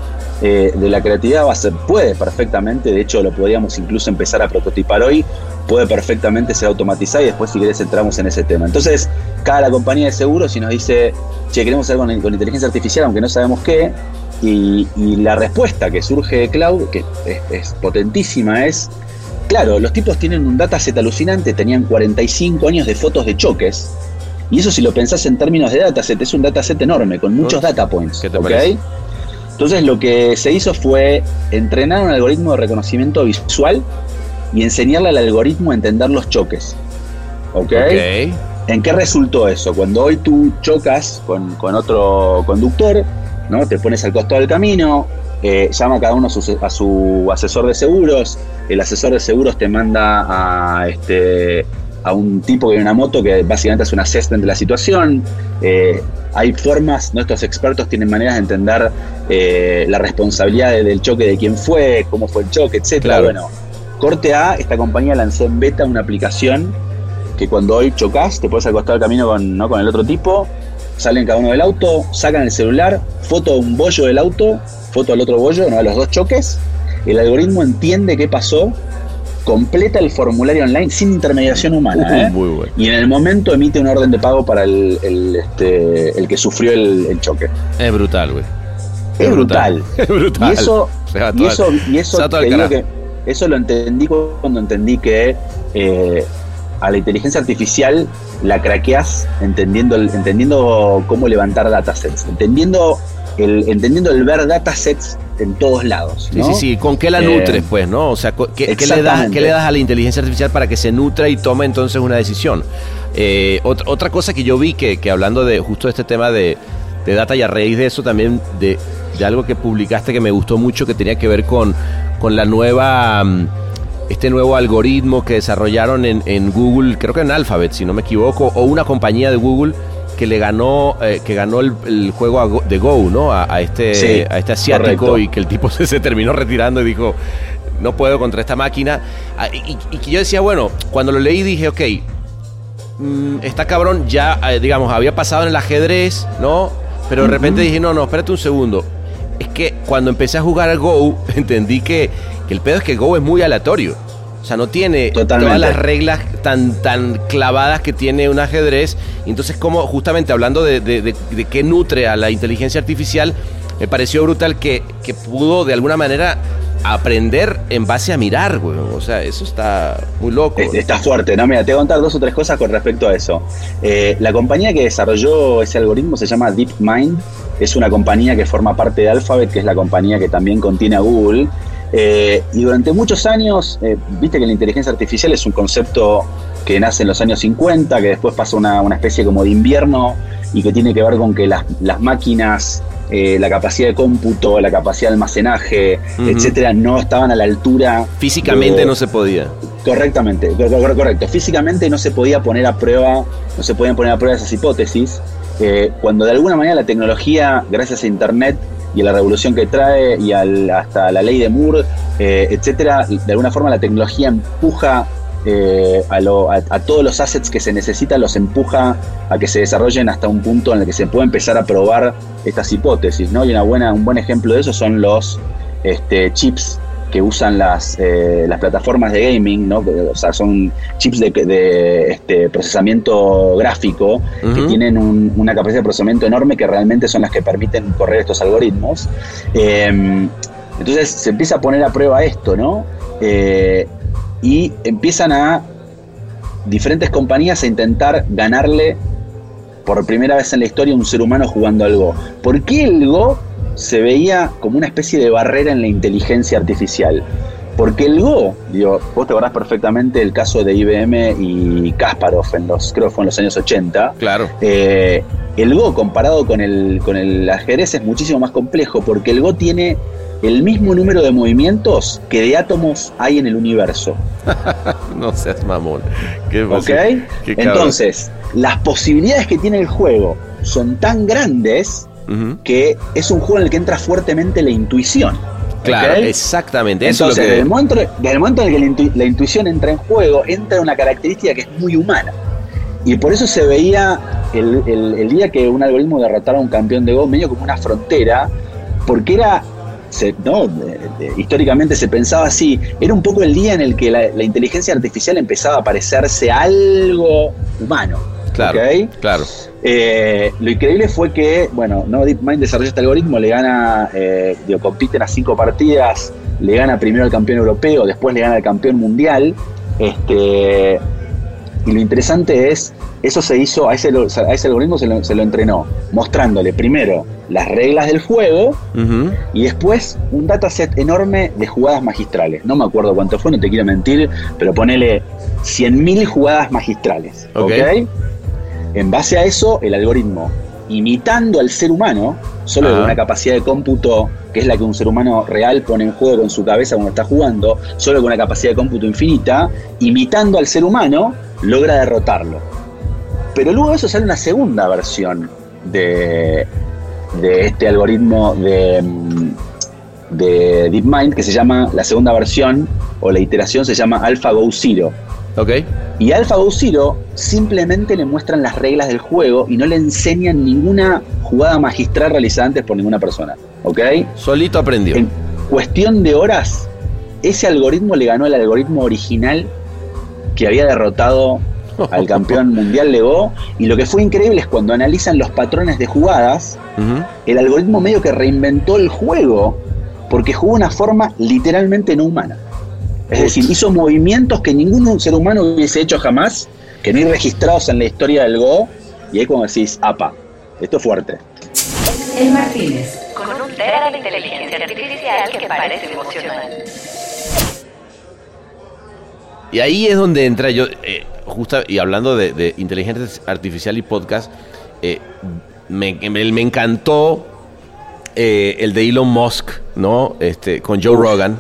eh, de la creatividad va a ser, puede perfectamente, de hecho lo podríamos incluso empezar a prototipar hoy, puede perfectamente ser automatizada y después si querés entramos en ese tema. Entonces, cada compañía de seguros si nos dice, che, queremos hacer con, con inteligencia artificial, aunque no sabemos qué, y, y la respuesta que surge de Cloud, que es, es potentísima, es, claro, los tipos tienen un dataset alucinante, tenían 45 años de fotos de choques, y eso si lo pensás en términos de dataset, es un dataset enorme, con muchos data points. ¿Qué te ¿ok? parece? Entonces lo que se hizo fue entrenar un algoritmo de reconocimiento visual y enseñarle al algoritmo a entender los choques. ¿Ok? ¿En qué resultó eso? Cuando hoy tú chocas con, con otro conductor, ¿no? Te pones al costado del camino, eh, llama cada uno a su, a su asesor de seguros, el asesor de seguros te manda a este a un tipo que viene en una moto que básicamente es un assessment de la situación. Eh, hay formas, nuestros expertos tienen maneras de entender eh, la responsabilidad de- del choque de quién fue, cómo fue el choque. Claro. Bueno, corte A, esta compañía lanzó en beta una aplicación que cuando hoy chocas, te puedes acostar al camino con, ¿no? con el otro tipo, salen cada uno del auto, sacan el celular, foto de un bollo del auto, foto del otro bollo, ¿no? de los dos choques, el algoritmo entiende qué pasó, completa el formulario online sin intermediación humana, ¿eh? Muy bueno. y en el momento emite una orden de pago para el, el, este, el que sufrió el, el choque. Es brutal, güey. Es brutal. Es brutal. Y eso, y eso, y eso, te digo que eso lo entendí cuando entendí que eh, a la inteligencia artificial la craqueas entendiendo, entendiendo cómo levantar datasets, entendiendo el, entendiendo el ver datasets en todos lados. Sí, ¿no? sí, sí. ¿Con qué la Eh, nutres, pues, no? O sea, ¿qué, qué le das. ¿qué le das a la inteligencia artificial para que se nutra y tome entonces una decisión? Eh, otra, otra cosa que yo vi que, que hablando de justo de este tema de, de data y a raíz de eso también de, de algo que publicaste que me gustó mucho que tenía que ver con, con la nueva... mm, Este nuevo algoritmo que desarrollaron en, en Google, creo que en Alphabet, si no me equivoco, o una compañía de Google que le ganó, eh, que ganó el, el juego a Go- de Go, ¿no? A, a este, Sí, a este asiático correcto. y que el tipo se, se terminó retirando y dijo, no puedo contra esta máquina. Ah, Y, y que yo decía, bueno, cuando lo leí dije, ok, mm, está cabrón, ya, eh, digamos, había pasado en el ajedrez, ¿no? Pero de repente dije, no, no, espérate un segundo. Es que cuando empecé a jugar al Go, entendí que, que el pedo es que Go es muy aleatorio. O sea, no tiene Totalmente. todas las reglas tan, tan clavadas que tiene un ajedrez. Entonces, como justamente hablando de, de, de- de qué nutre a la inteligencia artificial, me pareció brutal que, que pudo de alguna manera aprender en base a mirar, güey. O sea, eso está muy loco. Está fuerte, ¿no? Mira, te voy a contar dos o tres cosas con respecto a eso. Eh, la compañía que desarrolló ese algoritmo se llama DeepMind. Es una compañía que forma parte de Alphabet, que es la compañía que también contiene a Google. Eh, y durante muchos años, eh, viste que la inteligencia artificial es un concepto que nace en los años 50, que después pasa una, una especie como de invierno y que tiene que ver con que las, las máquinas, eh, la capacidad de cómputo, la capacidad de almacenaje, Ujú. etcétera, no estaban a la altura. Físicamente de- no se podía. Correctamente, cor- cor- correcto. Físicamente no se podía poner a prueba, no se podían poner a prueba esas hipótesis. Cuando de alguna manera la tecnología, gracias a Internet y a la revolución que trae y al- hasta la ley de Moore, eh, etcétera, de alguna forma la tecnología empuja eh, a, lo- a- a todos los assets que se necesitan, los empuja a que se desarrollen hasta un punto en el que se puede empezar a probar estas hipótesis, ¿no? Y una buena, un buen ejemplo de eso son los este, chips que usan las, eh, las plataformas de gaming, ¿no? O sea, son chips de, de, este, procesamiento gráfico que tienen un- una capacidad de procesamiento enorme que realmente son las que permiten correr estos algoritmos. Eh, entonces se empieza a poner a prueba esto, ¿no? Eh, y empiezan a diferentes compañías a intentar ganarle por primera vez en la historia un ser humano jugando al Go. ¿Por qué el Go se veía como una especie de barrera en la inteligencia artificial? Porque el Go, digo, vos te acordás perfectamente el caso de IBM y Kasparov en los, creo que fue en los años 80. Claro. Eh, el Go comparado con el, con el ajedrez es muchísimo más complejo porque el Go tiene el mismo número de movimientos que de átomos hay en el universo. No seas mamón. Qué ¿Ok? Qué. Entonces, las posibilidades que tiene el juego son tan grandes Que es un juego en el que entra fuertemente la intuición. Claro, exactamente. Eso Entonces, es desde, el lo momento, desde el momento en el que la, intu- la intuición entra en juego, entra una característica que es muy humana. Y por eso se veía el, el- el día que un algoritmo derrotara a un campeón de Go medio como una frontera, porque era, se- no, de- de- históricamente se pensaba así, era un poco el día en el que la, la inteligencia artificial empezaba a parecerse a algo humano. Claro, claro. Eh, lo increíble fue que, bueno, no DeepMind desarrolló este algoritmo, le gana, eh, digo, compiten a cinco partidas, le gana primero al campeón europeo, después le gana al campeón mundial, este, Y lo interesante es, eso se hizo, a ese, a ese algoritmo se lo, se lo, entrenó, mostrándole primero las reglas del juego y después un dataset enorme de jugadas magistrales. No me acuerdo cuánto fue, no te quiero mentir, pero ponele 100.000 jugadas magistrales. ¿Ok? En base a eso, el algoritmo, imitando al ser humano, solo con una capacidad de cómputo que es la que un ser humano real pone en juego con su cabeza cuando está jugando, solo con una capacidad de cómputo infinita, imitando al ser humano, logra derrotarlo. Pero luego de eso sale una segunda versión de, de este algoritmo de, mm, de DeepMind que se llama, la segunda versión o la iteración se llama AlphaGo Zero. Ok. Y a Zero simplemente le muestran las reglas del juego y no le enseñan ninguna jugada magistral realizada antes por ninguna persona. ¿Ok? Solito aprendió. En cuestión de horas, ese algoritmo le ganó al algoritmo original que había derrotado al campeón mundial de Go. Y lo que fue increíble es cuando analizan los patrones de jugadas, el algoritmo medio que reinventó el juego porque jugó una forma literalmente no humana. Es decir, hizo movimientos que ningún ser humano hubiese hecho jamás, que no hay registrados en la historia del Go. Y ahí como decís, apa, esto es fuerte. El Martínez, con un tera de inteligencia artificial que parece emocional. Y ahí es donde entra yo, eh, justo y hablando de, inteligencia artificial y podcast, eh, me, me, encantó eh, el de Elon Musk, ¿no? Este, con Joe Rogan.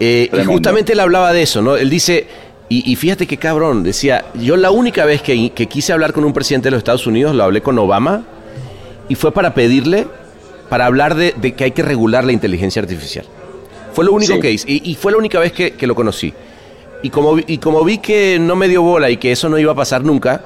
Y justamente él hablaba de eso, ¿no? Él dice, y, fíjate qué cabrón, decía, yo la única vez que, que, quise hablar con un presidente de los Estados Unidos, lo hablé con Obama, y fue para pedirle, para hablar de, que hay que regular la inteligencia artificial. Fue lo único que hice, y, fue la única vez que, que lo conocí. Y como, y como vi que no me dio bola y que eso no iba a pasar nunca,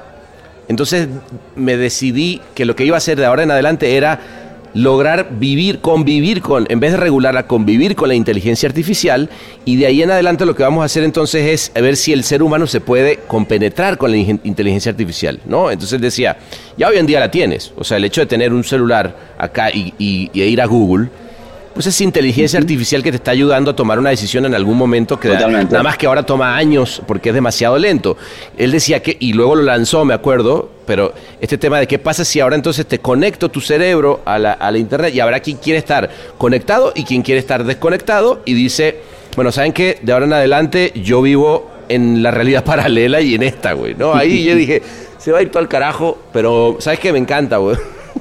entonces me decidí que lo que iba a hacer de ahora en adelante era lograr vivir, convivir con, en vez de regularla, convivir con la inteligencia artificial y de ahí en adelante lo que vamos a hacer entonces es ver si el ser humano se puede compenetrar con la inteligencia artificial, ¿no? Entonces decía, ya hoy en día la tienes, o sea, el hecho de tener un celular acá y ir a Google, pues es inteligencia artificial que te está ayudando a tomar una decisión en algún momento que nada más que ahora toma años porque es demasiado lento. Él decía que, y luego lo lanzó, me acuerdo, pero este tema de qué pasa si ahora entonces te conecto tu cerebro a la, a la internet y habrá quien quiere estar conectado y quien quiere estar desconectado y dice, bueno, ¿saben qué? De ahora en adelante yo vivo en la realidad paralela y en esta, güey, ¿no? Ahí yo dije, se va a ir todo al carajo, pero ¿sabes qué? Me encanta, güey.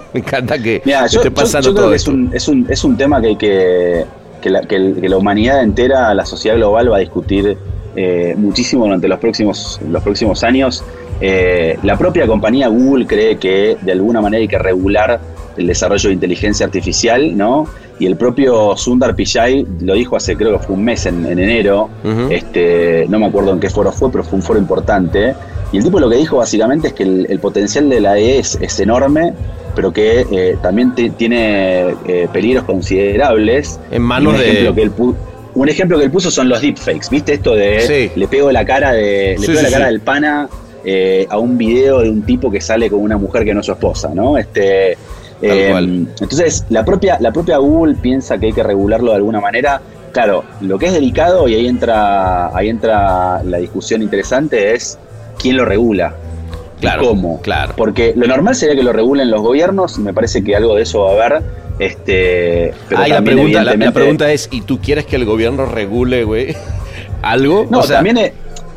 Me encanta que esté pasando todo Es un, es, un, es un tema que, que, que, la, que, la, humanidad entera, la sociedad global va a discutir eh, muchísimo durante los próximos, los próximos años. Eh, la propia compañía Google cree que de alguna manera hay que regular el desarrollo de inteligencia artificial, ¿no? Y el propio Sundar Pichai lo dijo hace creo que fue un mes en, enero, este, no me acuerdo en qué foro fue, pero fue un foro importante. Y el tipo lo que dijo básicamente es que el, potencial de la E es, es enorme, pero que eh, también tiene eh, peligros considerables. En manos un ejemplo de... Que él un ejemplo que él puso son los deepfakes, ¿viste? Esto de le pego la cara de le pego la cara del pana eh, a un video de un tipo que sale con una mujer que no es su esposa, ¿no? Este, entonces, la propia, la propia Google piensa que hay que regularlo de alguna manera. Claro, lo que es delicado, y ahí entra, ahí entra la discusión interesante, es quién lo regula. Claro, ¿Cómo? Claro. Porque lo normal sería que lo regulen los gobiernos y me parece que algo de eso va a haber. Este, pero la, pregunta, la, pregunta es, ¿y tú quieres que el gobierno regule, güey? ¿Algo? No, también, e,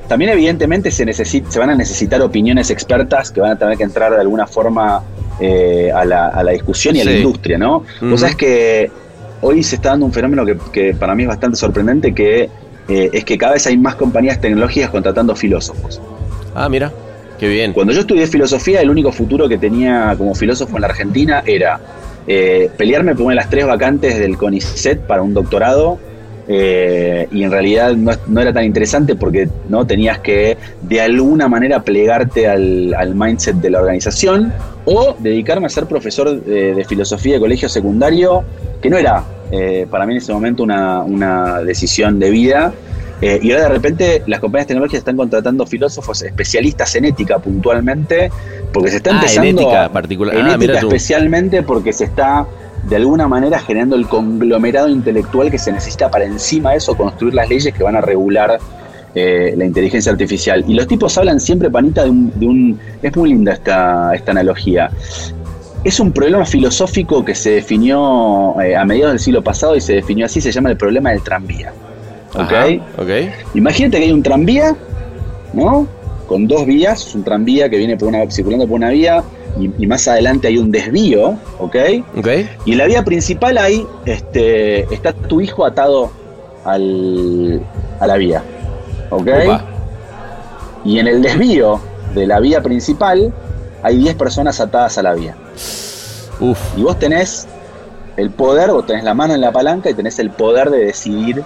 también evidentemente se, necesita, se van a necesitar opiniones expertas que van a tener que entrar de alguna forma eh, a, la, a, la, discusión y a la industria, ¿no? O sea, es que hoy se está dando un fenómeno que, que para mí es bastante sorprendente, que eh, es que cada vez hay más compañías tecnológicas contratando filósofos. Ah, mira. Qué bien. Cuando yo estudié filosofía, el único futuro que tenía como filósofo en la Argentina era eh, pelearme por una de las tres vacantes del CONICET para un doctorado. Eh, y en realidad no, era tan interesante porque no tenías que de alguna manera plegarte al, mindset de la organización o dedicarme a ser profesor de, filosofía de colegio secundario, que no era eh, para mí en ese momento una, una decisión de vida, eh, y ahora de repente las compañías tecnológicas están contratando filósofos especialistas en ética puntualmente, porque se está empezando... Ah, en ética particular. En ah, ética especialmente porque se está de alguna manera generando el conglomerado intelectual que se necesita para encima de eso construir las leyes que van a regular eh, la inteligencia artificial. Y los tipos hablan siempre, Panita, de un... De un es muy linda esta, esta analogía. Es un problema filosófico que se definió eh, a mediados del siglo pasado y se definió así, se llama el problema del tranvía. ¿Ok? Imagínate que hay un tranvía, ¿no? Con dos vías, es un tranvía que viene por una, circulando por una vía y, más adelante hay un desvío, ¿ok? Y en la vía principal hay, este, está tu hijo atado al, a la vía, ¿ok? Y en el desvío de la vía principal hay 10 personas atadas a la vía. Y vos tenés el poder, vos tenés la mano en la palanca y tenés el poder de decidir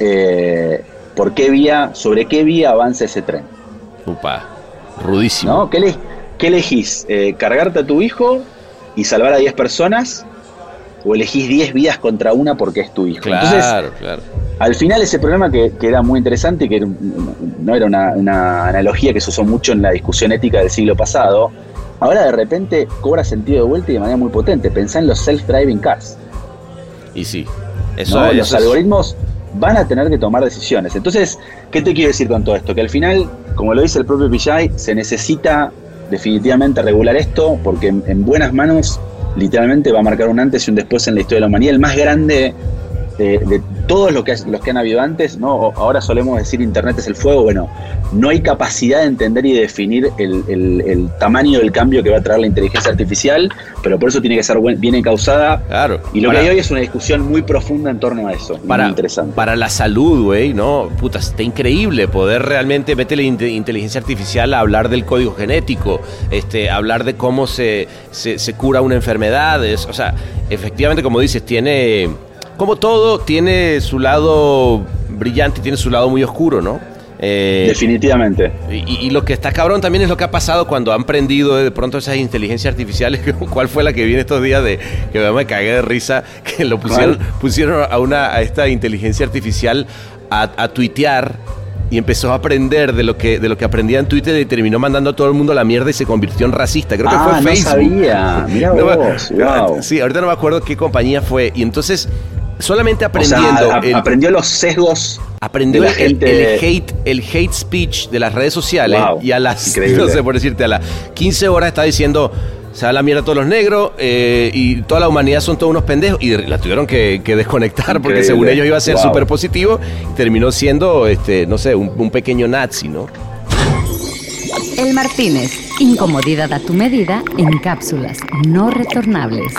eh, por qué vía, sobre qué vía avanza ese tren. Upa, rudísimo. ¿Qué, qué elegís? Eh, ¿Cargarte a tu hijo y salvar a 10 personas? ¿O elegís 10 vías contra una porque es tu hijo? Claro, claro. Al final ese problema que, era muy interesante y que no era una, una, analogía que se usó mucho en la discusión ética del siglo pasado, ahora de repente cobra sentido de vuelta y de manera muy potente. Pensá en los self-driving cars. Y sí, eso, los algoritmos van a tener que tomar decisiones. Entonces, ¿qué te quiero decir con todo esto? Que al final, como lo dice el propio Pillay, se necesita definitivamente regular esto porque en buenas manos literalmente va a marcar un antes y un después en la historia de la humanidad. El más grande de, todos los que, los que han habido antes, ¿no? ahora solemos decir Internet es el fuego, bueno, no hay capacidad de entender y de definir el, tamaño del cambio que va a traer la inteligencia artificial, pero por eso tiene que ser bien encausada. Claro. Y lo que hay hoy es una discusión muy profunda en torno a eso. Para, muy interesante. Para la salud, güey, ¿no? Puta, está increíble poder realmente meterle inteligencia artificial a hablar del código genético, este, hablar de cómo se, se, se cura una enfermedad. o sea, efectivamente, como dices, tiene como todo tiene su lado brillante y tiene su lado muy oscuro, ¿no? Eh, Definitivamente. Y, lo que está cabrón también es lo que ha pasado cuando han prendido de pronto esas inteligencias artificiales. ¿Cuál fue la que viene estos días de que me cagué de risa? Que lo pusieron, pusieron a una a esta inteligencia artificial a, tuitear y empezó a aprender de lo que de lo que aprendía en Twitter y terminó mandando a todo el mundo a la mierda y se convirtió en racista. Creo que fue ah, no Facebook. Sabía. Mira vos, Sí, ahorita no me acuerdo qué compañía fue. Y entonces solamente aprendiendo. aprendió los sesgos. Aprendió el, hate, el hate speech de las redes sociales y a las, no sé por decirte, a las 15 horas está diciendo, se da la mierda a todos los negros eh, y toda la humanidad son todos unos pendejos y la tuvieron que, desconectar porque según ellos iba a ser súper positivo y terminó siendo, este, no sé, un, un pequeño nazi, ¿no? El Martínez, incomodidad a tu medida en cápsulas no retornables.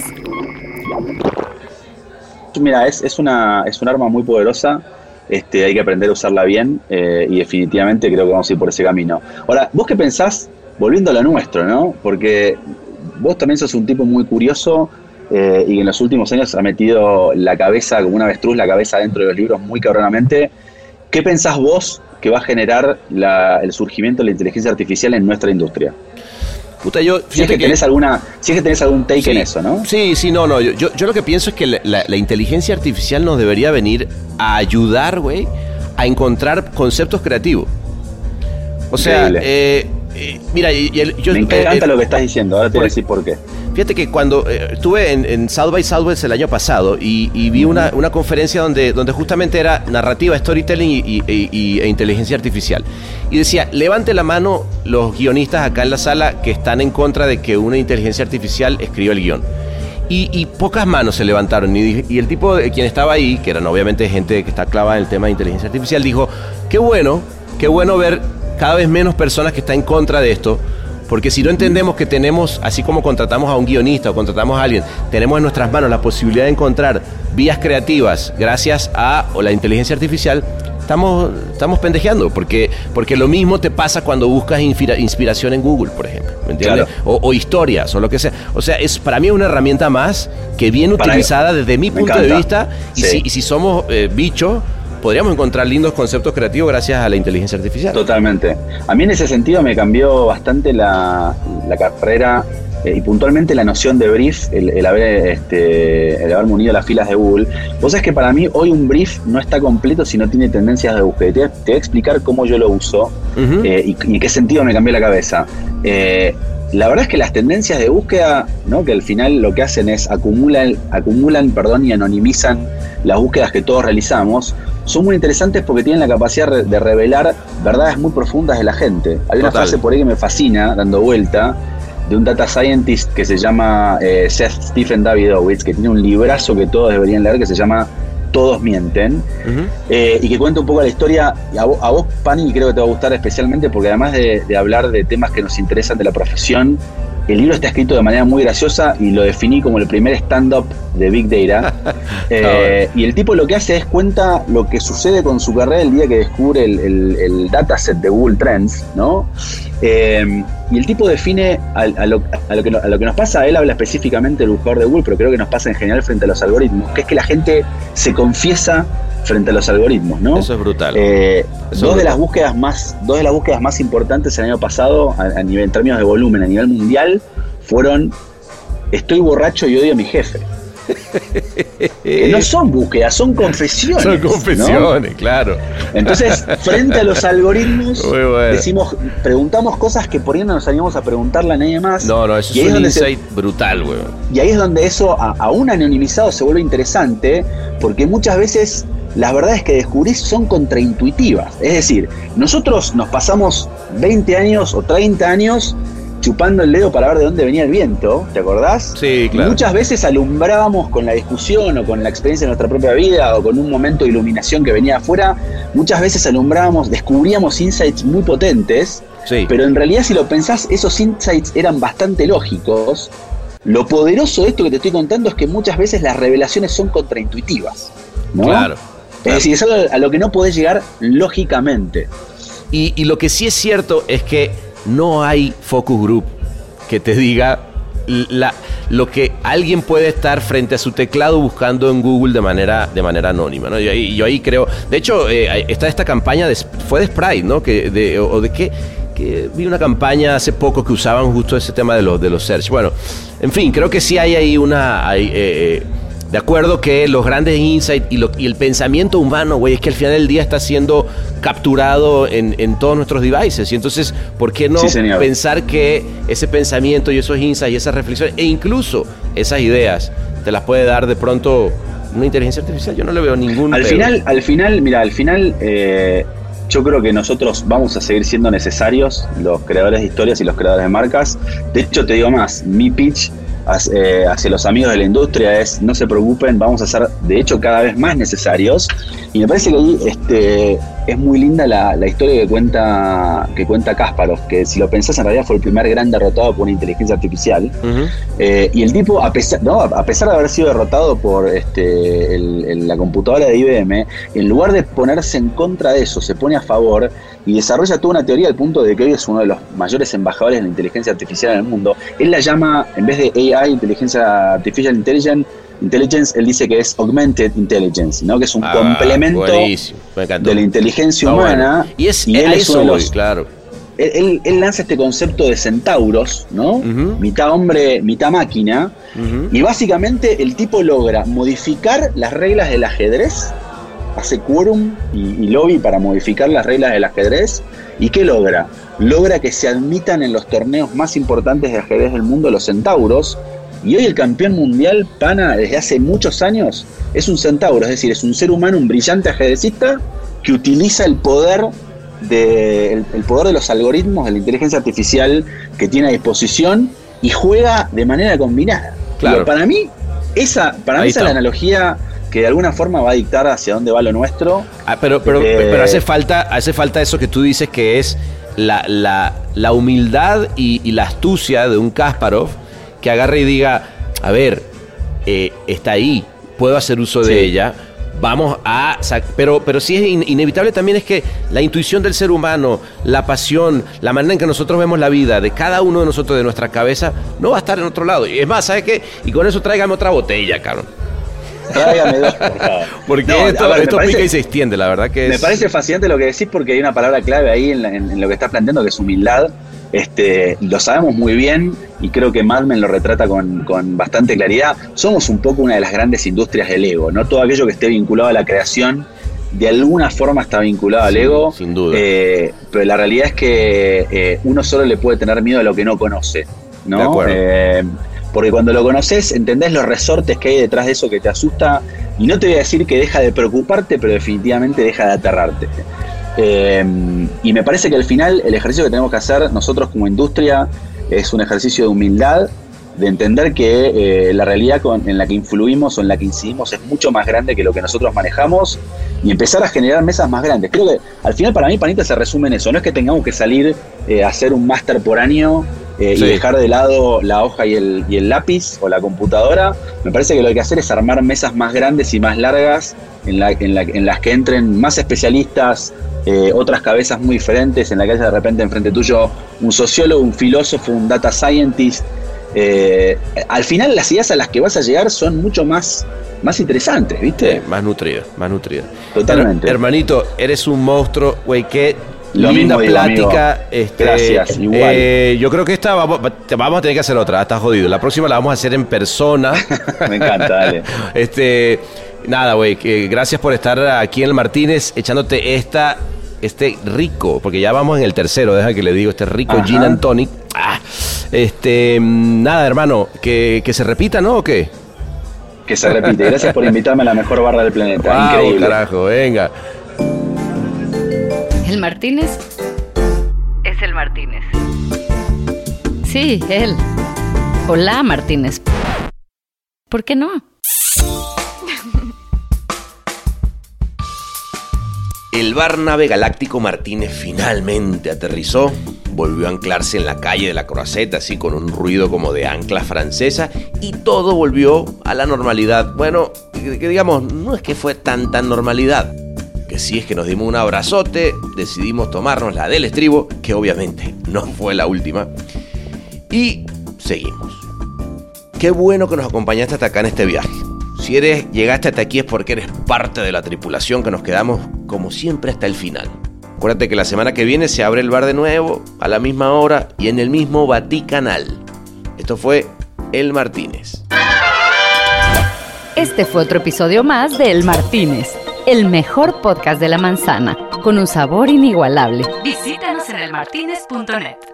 Mira, es, es, una, es un arma muy poderosa. Este, hay que aprender a usarla bien eh, y definitivamente creo que vamos a ir por ese camino. Ahora, ¿vos qué pensás, volviendo a lo nuestro, ¿no? Porque vos también sos un tipo muy curioso eh, y en los últimos años ha metido la cabeza, como una avestruz, la cabeza dentro de los libros muy cabronamente. ¿Qué pensás vos que va a generar el surgimiento de la inteligencia artificial en nuestra industria? Yo, si es que, tenés alguna, si es que tenés algún take en eso, ¿no? Sí, sí, no, no. Yo, yo, lo que pienso es que la, inteligencia artificial nos debería venir a ayudar, güey, a encontrar conceptos creativos. O sea, eh, eh, mira, yo, me encanta eh, lo que estás diciendo. Ahora te voy a decir por qué. Fíjate que cuando estuve en, South by Southwest el año pasado y, vi una, conferencia donde, donde justamente era narrativa, storytelling y, e inteligencia artificial. Y decía, levante la mano los guionistas acá en la sala que están en contra de que una inteligencia artificial escriba el guion. Y, pocas manos se levantaron. Y, y el tipo de quien estaba ahí, que eran obviamente gente que está clavada en el tema de inteligencia artificial, dijo, qué bueno, qué bueno ver cada vez menos personas que están en contra de esto porque si no entendemos que tenemos, así como contratamos a un guionista o contratamos a alguien, tenemos en nuestras manos la posibilidad de encontrar vías creativas gracias a la inteligencia artificial, estamos, estamos pendejeando, porque, porque lo mismo te pasa cuando buscas inspiración en Google, por ejemplo, ¿me entiendes? O, historias, o lo que sea. O sea, es para mí una herramienta más que bien utilizada desde mi punto de vista, y, si, y si somos eh, bichos, podríamos encontrar lindos conceptos creativos gracias a la inteligencia artificial. Totalmente. A mí en ese sentido me cambió bastante la, carrera eh, y puntualmente la noción de brief, el, haber, este, el haberme unido a las filas de Google. Vos sabés que para mí hoy un brief no está completo si no tiene tendencias de búsqueda. Te, voy a explicar cómo yo lo uso eh, y, en qué sentido me cambió la cabeza. Eh, la verdad es que las tendencias de búsqueda, ¿no? que al final lo que hacen es acumulan, acumulan perdón, y anonimizan las búsquedas que todos realizamos, son muy interesantes porque tienen la capacidad de revelar verdades muy profundas de la gente. Hay una frase por ahí que me fascina, dando vuelta, de un data scientist que se llama eh, Seth Stephen Davidowitz, que tiene un librazo que todos deberían leer que se llama Todos mienten, eh, y que cuenta un poco la historia. A vos, a vos, Pani, creo que te va a gustar especialmente porque además de, de hablar de temas que nos interesan de la profesión, el libro está escrito de manera muy graciosa y lo definí como el primer stand-up de Big Data. Eh, y el tipo lo que hace es cuenta lo que sucede con su carrera el día que descubre el, el, dataset de Google Trends, ¿no? Eh, y el tipo define a, lo, que, nos pasa, él habla específicamente del buscador de Google, pero creo que nos pasa en general frente a los algoritmos, que es que la gente se confiesa frente a los algoritmos, ¿no? Eso es brutal. Eh, dos de las búsquedas más, dos de las búsquedas más importantes el año pasado, a, nivel, en términos de volumen, a nivel mundial, fueron estoy borracho y odio a mi jefe. no son búsquedas, son confesiones. Son confesiones, claro. Entonces, frente a los algoritmos, decimos, preguntamos cosas que por ahí no nos animamos a preguntarle a nadie más. No, no, eso es un insight brutal, weón. Y ahí es donde eso, aún anonimizado, se vuelve interesante, porque muchas veces las verdades que descubrís son contraintuitivas. Es decir, nosotros nos pasamos 20 años o 30 años chupando el dedo para ver de dónde venía el viento, ¿te acordás? Sí, claro. muchas veces alumbrábamos con la discusión o con la experiencia de nuestra propia vida o con un momento de iluminación que venía afuera, muchas veces alumbrábamos, descubríamos insights muy potentes, sí. pero en realidad si lo pensás, esos insights eran bastante lógicos. Lo poderoso de esto que te estoy contando es que muchas veces las revelaciones son contraintuitivas. ¿no? Claro. Es decir, es algo a lo que no podés llegar lógicamente. Y, y lo que sí es cierto es que no hay focus group que te diga la, lo que alguien puede estar frente a su teclado buscando en Google de manera, de manera anónima. ¿no? Yo, ahí, yo ahí creo. De hecho, eh, está esta campaña de, fue de Sprite, ¿no? Que, de, o, de qué que vi una campaña hace poco que usaban justo ese tema de los de los search. Bueno, en fin, creo que sí hay ahí una hay, eh, eh de acuerdo que los grandes insights y, y el pensamiento humano, güey, es que al final del día está siendo capturado en, todos nuestros devices. Y entonces, ¿por qué no pensar que ese pensamiento y esos insights y esas reflexiones e incluso esas ideas te las puede dar de pronto una inteligencia artificial? Yo no le veo ningún... Al final, al final, mira, al final... Eh, yo creo que nosotros vamos a seguir siendo necesarios, los creadores de historias y los creadores de marcas. De hecho, te digo más, mi pitch eh, hacia, los amigos de la industria es no se preocupen, vamos a ser de hecho cada vez más necesarios. Y me parece que ahí este, es muy linda la, historia que cuenta, que cuenta Kasparov, que si lo pensás en realidad fue el primer gran derrotado por una inteligencia artificial. Eh, y el tipo, a pesar, ¿no? a pesar de haber sido derrotado por este, la computadora de IBM, en lugar de ponerse en contra de eso, se pone a favor y desarrolla toda una teoría al punto de que hoy es uno de los mayores embajadores de la inteligencia artificial en el mundo. Él la llama, en vez de AI, inteligencia artificial intelligent, intelligence, él dice que es augmented intelligence, ¿no? Que es un ah, complemento de la inteligencia ah, humana. Y es y él eso, claro. Él, lanza este concepto de centauros, ¿no? Mitad hombre, mitad máquina. Y básicamente el tipo logra modificar las reglas del ajedrez hace quórum y, lobby para modificar las reglas del ajedrez. ¿Y qué logra? Logra que se admitan en los torneos más importantes de ajedrez del mundo los centauros. Y hoy el campeón mundial, Pana, desde hace muchos años, es un centauro, es decir, es un ser humano, un brillante ajedrecista que utiliza el poder de, el, poder de los algoritmos de la inteligencia artificial que tiene a disposición y juega de manera combinada. Claro. para mí, esa, para mí esa es la analogía que de alguna forma va a dictar hacia dónde va lo nuestro. Ah, pero, pero, eh, pero hace falta, hace falta eso que tú dices que es la, la, humildad y, la astucia de un Kasparov que agarre y diga, a ver, eh, está ahí, puedo hacer uso de ella. Vamos a. Pero, pero sí es inevitable también es que la intuición del ser humano, la pasión, la manera en que nosotros vemos la vida de cada uno de nosotros, de nuestra cabeza, no va a estar en otro lado. Y es más, ¿sabes qué? Y con eso tráigame otra botella, cabrón. Tráigame dos, por favor. Porque esto, pica y se extiende, la verdad que Me parece fascinante lo que decís porque hay una palabra clave ahí en, lo que estás planteando que es humildad. Este, lo sabemos muy bien y creo que Madmen lo retrata con, bastante claridad. Somos un poco una de las grandes industrias del ego, ¿no? Todo aquello que esté vinculado a la creación de alguna forma está vinculado al ego. Sin duda. Eh, pero la realidad es que eh, uno solo le puede tener miedo a lo que no conoce. ¿no? De acuerdo. Eh, porque cuando lo conoces, entendés los resortes que hay detrás de eso que te asusta. Y no te voy a decir que deja de preocuparte, pero definitivamente deja de aterrarte. Eh, y me parece que al final el ejercicio que tenemos que hacer nosotros como industria es un ejercicio de humildad, de entender que eh, la realidad con- en la que influimos o en la que incidimos es mucho más grande que lo que nosotros manejamos y empezar a generar mesas más grandes. Creo que al final para mí Panita se resume en eso, no es que tengamos que salir eh, a hacer un máster por año eh, Sí. y dejar de lado la hoja y el, y el lápiz o la computadora. Me parece que lo que hay que hacer es armar mesas más grandes y más largas en, la- en la- en las que entren más especialistas, eh, otras cabezas muy diferentes, en la que haya de repente enfrente tuyo un sociólogo, un filósofo, un data scientist. Eh, al final las ideas a las que vas a llegar son mucho más, más interesantes, ¿viste? Sí, más nutrido, más nutrido. Totalmente. Her- hermanito, eres un monstruo, güey, qué Lo linda mismo plática. este, Gracias, igual. eh, yo creo que esta vamos, vamos a tener que hacer otra, estás jodido. La próxima la vamos a hacer en persona. Me encanta, dale. este, nada, güey, gracias por estar aquí en el Martínez echándote esta este rico, porque ya vamos en el tercero, deja que le digo, este rico Ajá. gin and tonic. Ah, este, mm, nada, hermano, que, que se repita, ¿no? ¿O qué? Que se repite. Gracias por invitarme a la mejor barra del planeta. Increíble. carajo, venga. ¿El Martínez? Es el Martínez. Sí, él. Hola, Martínez. ¿Por qué no? El bar nave galáctico Martínez finalmente aterrizó, volvió a anclarse en la calle de la Croisette, así con un ruido como de ancla francesa, y todo volvió a la normalidad. Bueno, que que digamos, no es que fue tan tan normalidad, que es que nos dimos un abrazote, decidimos tomarnos la del estribo, que obviamente no fue la última, y seguimos. Qué bueno que nos acompañaste hasta acá en este viaje. Si eres, llegaste hasta aquí es porque eres parte de la tripulación que nos quedamos como siempre hasta el final. Acuérdate que la semana que viene se abre el bar de nuevo, a la misma hora y en el mismo Vaticanal. Esto fue El Martínez. Este fue otro episodio más de El Martínez, el mejor podcast de la manzana, con un sabor inigualable. Visítanos en elmartínez.net.